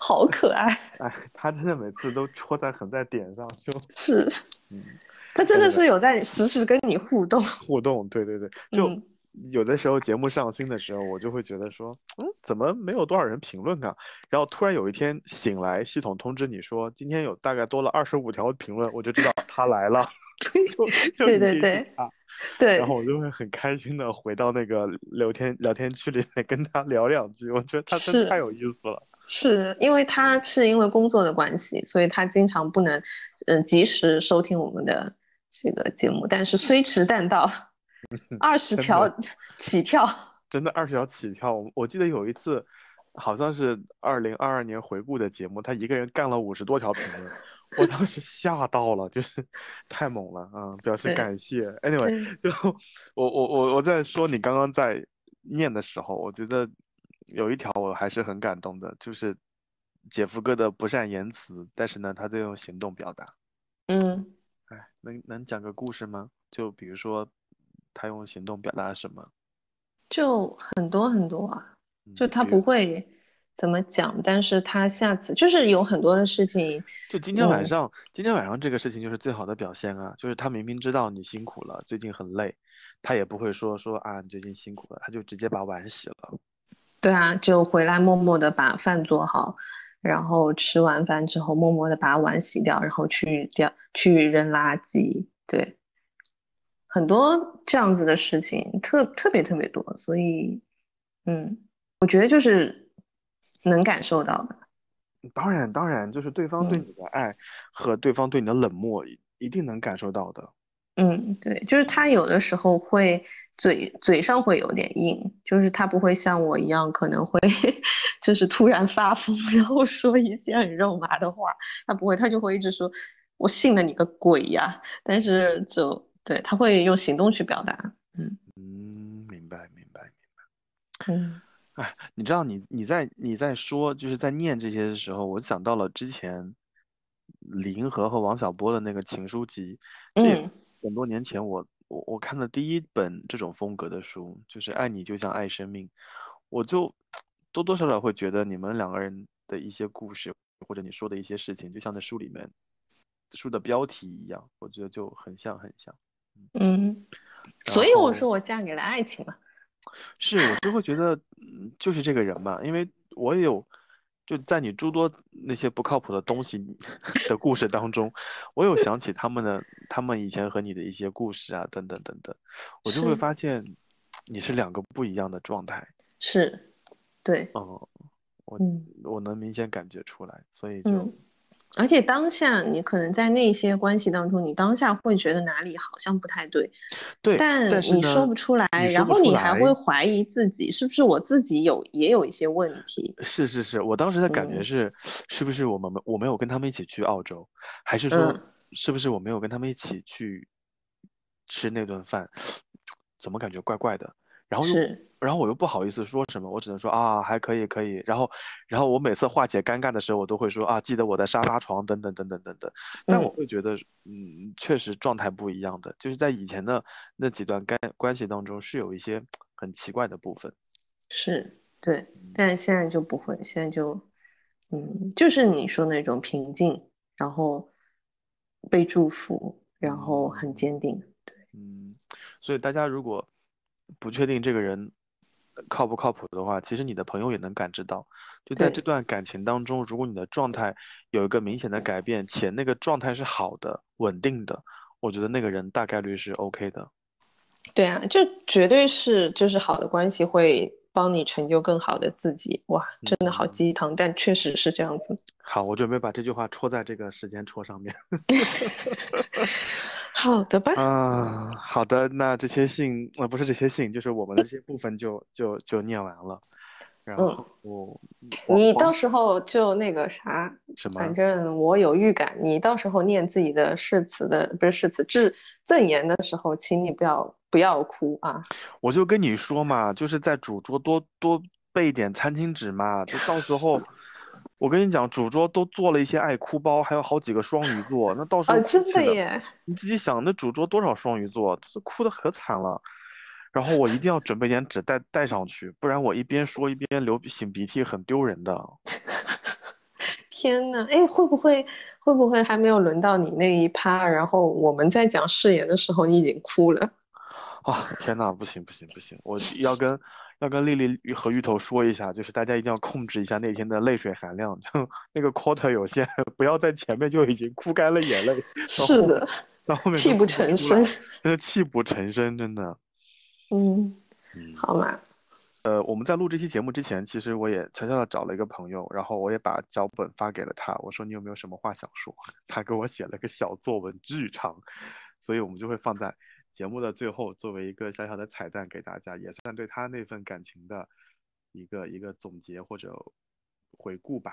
好可爱。*laughs* 哎，他真的每次都戳在很在点上，就，*laughs* 是，嗯，他真的是有在实时跟你互动。*laughs* 互动，对对对，就嗯有的时候节目上新的时候，我就会觉得说，嗯，怎么没有多少人评论啊？然后突然有一天醒来，系统通知你说今天有大概多了二十五条评论，我就知道他来了，就就对对对他。对然后我就会很开心的回到那个聊天聊天区里面跟他聊两句，我觉得他真是太有意思了。是因为他是因为工作的关系，所以他经常不能，嗯、及时收听我们的这个节目。但是虽迟但到，*laughs* 二十条 *laughs* 起跳。真的二十条起跳。我我记得有一次，好像是二零二二年回顾的节目，他一个人干了五十多条评论，我当时吓到了，就是 *laughs* 太猛了啊！表示感谢。Anyway，就我我我我在说你刚刚在念的时候，我觉得有一条我还是很感动的，就是姐夫哥的不善言辞，但是呢，他都用行动表达。嗯。哎，能能讲个故事吗？就比如说，他用行动表达什么？就很多很多啊，就他不会怎么讲，但是他下次就是有很多的事情，就今天晚嗯上，今天晚上这个事情就是最好的表现啊！就是他明明知道你辛苦了，最近很累，他也不会说说啊你最近辛苦了，他就直接把碗洗了。对啊，就回来默默的把饭做好，然后吃完饭之后默默的把碗洗掉，然后去掉去扔垃圾，对，很多这样子的事情，特特别特别多，所以，嗯，我觉得就是能感受到的，当然，当然，就是对方对嗯。你的爱和对方对你的冷漠，一一定能感受到的。嗯，对，就是他有的时候会嘴嘴上会有点硬，就是他不会像我一样可能会 *laughs* 就是突然发疯，然后说一些很肉麻的话，他不会，他就会一直说“我信了你个鬼呀”，但是就对他会用行动去表达，嗯。嗯，明白，明白，明白。嗯。哎，你知道你你在你在说就是在念这些的时候，我想到了之前李银河和王小波的那个情书集，这嗯。很多年前我我我看的第一本这种风格的书，就是《爱你就像爱生命》，我就多多少少会觉得你们两个人的一些故事，或者你说的一些事情，就像那书里面书的标题一样，我觉得就很像很像。嗯，所以我说我嫁给了爱情嘛，是，我就会觉得，嗯，就是这个人嘛，因为我也有，就在你诸多那些不靠谱的东西 *laughs* 的故事当中，我有想起他们的，他们以前和你的一些故事啊，等等等等，我就会发现你是两个不一样的状态，是，对，哦，我嗯。我能明显感觉出来，所以就，嗯。而且当下你可能在那些关系当中，你当下会觉得哪里好像不太对，对，但但你说，不出来，然后。你还会怀疑自己是不是我自己有也有一些问题。是是是，我当时的感觉嗯是，是不是我们我没有跟他们一起去澳洲，还是说嗯是不是我没有跟他们一起去吃那顿饭，*sniffs* 怎么感觉怪怪的？然后又是，然后我又不好意思说什么，我只能说啊还可以可以。然后然后我每次化解尴尬的时候，我都会说啊记得我的沙发床等等等等等等。但我嗯，会觉得，嗯，确实状态不一样的，就是在以前的那几段干关系当中是有一些很奇怪的部分。是，对，嗯但现在就不会，现在就，嗯，就是你说那种平静，然后被祝福，然后很嗯坚定。对嗯，所以大家如果不确定这个人呃靠不靠谱的话，其实你的朋友也能感知到。就在这，段感情当中，如果你的状态有一个明显的改变，且那个状态是好的、稳定的，我觉得那个人大概率是 OK 的。对啊，就绝对是，就是好的关系会帮你成就更好的自己。哇，真的好嗯，鸡汤，但确实是这样子。好，我准备把这句话戳在这个时间戳上面。*laughs* 好的吧，啊，好的，那这些信，呃，不是这些信，就是我们的这些部分就就就念完了。然嗯。后黄你到时候就那个啥，什么？反正我有预感，你到时候念自己的誓词的，不是誓词，致赠言的时候，请你不要不要哭啊！我就跟你说嘛，就是在主桌多多备一点餐巾纸嘛，就到时候我跟你讲，主桌都做了一些爱哭包，还有好几个双鱼座，那到时啊，候啊真，的耶！你自己想，那主桌多少双鱼座，这哭的可惨了。然后我一定要准备点纸带带上去，不然我一边说一边流擤鼻涕，很丢人的。*laughs* *laughs* 天呐，哎，会不会会不会还没有轮到你那一趴，然后我们在讲誓言的时候，你已经哭了？啊，天呐，不行不行不行，我要跟要跟丽丽和芋头说一下，就是大家一定要控制一下那天的泪水含量，就 *laughs* 那个 quarter 有限，*laughs* 不要在前面就已经哭干了眼泪，是的，到后面泣不成，声。真的泣不成声，真的。嗯，嗯，好嘛，呃，我们在录这期节目之前，其实我也悄悄的找了一个朋友，然后我也把脚本发给了他，我说你有没有什么话想说？*laughs* 他给我写了个小作文，巨长，所以我们就会放在节目的最后，作为一个小小的彩蛋给大家，也算对他那份感情的一个一个总结或者回顾吧。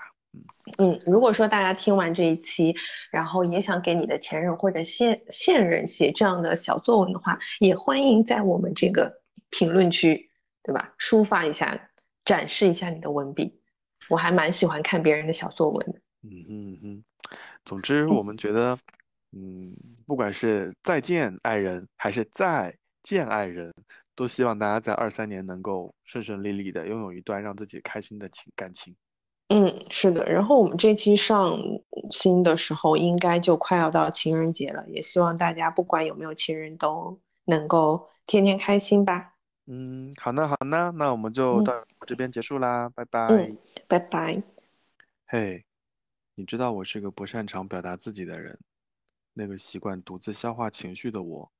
嗯，嗯，如果说大家听完这一期，然后也想给你的前任或者现现任写这样的小作文的话，也欢迎在我们这个评论区，对吧？抒发一下，展示一下你的文笔。我还蛮喜欢看别人的小作文的。嗯哼嗯哼，总之我嗯们觉得，嗯，不管是再见爱人还是再见爱人，都希望大家在二三年能够顺顺利利的拥有一段让自己开心的情感情。嗯，是的。然后我们这期上新的时候，应该就快要到情人节了，也希望大家不管有没有情人，都能够天天开心吧。嗯，好呢好呢，那我们就嗯到这边结束啦，拜拜。嗯，拜拜。嘿，你知道我是个不擅长表达自己的人，那个习惯独自消化情绪的我，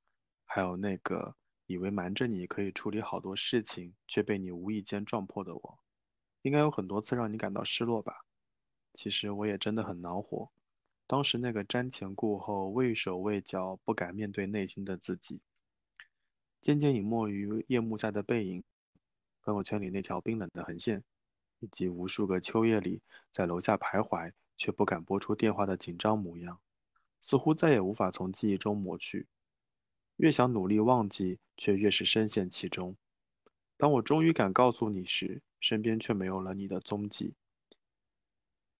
还有那个以为瞒着你可以处理好多事情，却被你无意间撞破的我，应该有很多次让你感到失落吧？其实我也真的很恼火，当时那个瞻前顾后、畏手畏脚、不敢面对内心的自己，渐渐隐没于夜幕下的背影，朋友圈里那条冰冷的横线，以及无数个秋夜里在楼下徘徊却不敢拨出电话的紧张模样，似乎再也无法从记忆中抹去。越想努力忘记，却越是深陷其中。当我终于敢告诉你时，身边却没有了你的踪迹。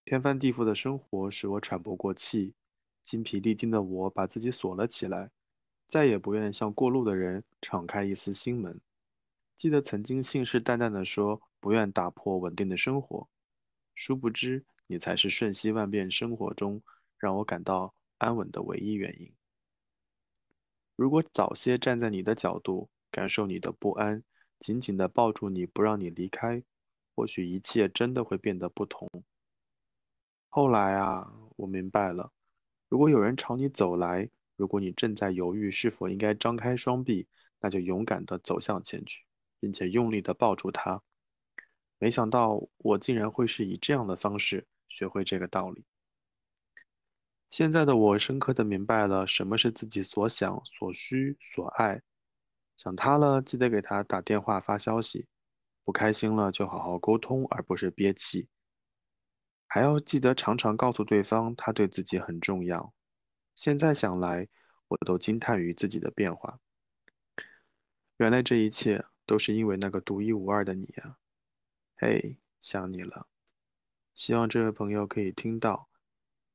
天翻地覆的生活使我喘不过气，精疲力尽的我把自己锁了起来，再也不愿向过路的人敞开一丝心门。记得曾经信誓旦旦地说不愿打破稳定的生活，殊不知你才是瞬息万变生活中让我感到安稳的唯一原因。如果早些站在你的角度，感受你的不安，紧紧地抱住你，不让你离开，或许一切真的会变得不同。后来啊，我明白了，如果有人朝你走来，如果你正在犹豫是否应该张开双臂，那就勇敢地走向前去，并且用力地抱住他。没想到我竟然会是以这样的方式学会这个道理。现在的我深刻地明白了什么是自己所想、所需、所爱。想他了，记得给他打电话、发消息；不开心了，就好好沟通，而不是憋气。还要记得常常告诉对方，他对自己很重要。现在想来，我都惊叹于自己的变化。原来这一切都是因为那个独一无二的你啊！嘿，想你了。希望这位朋友可以听到，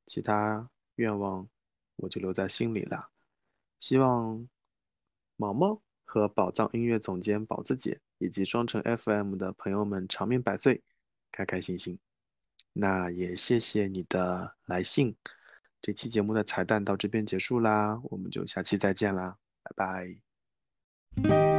其他愿望我就留在心里了。希望毛毛和宝藏音乐总监宝子姐以及双城 FM 的朋友们长命百岁，开开心心。那也谢谢你的来信。这期节目的彩蛋到这边结束啦，我们就下期再见啦，拜拜。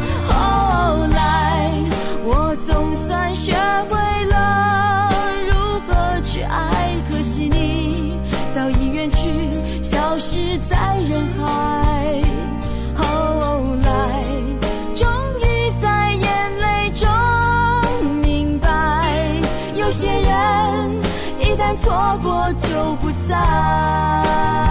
错过就不再。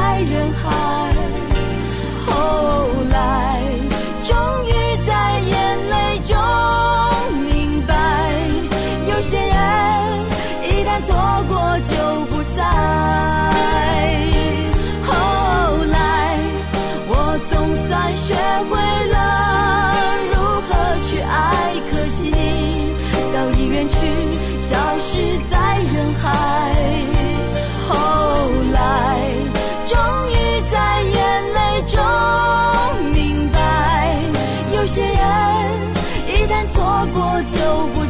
去，消失在人海。后来，终于在眼泪中明白，有些人一旦错过就不。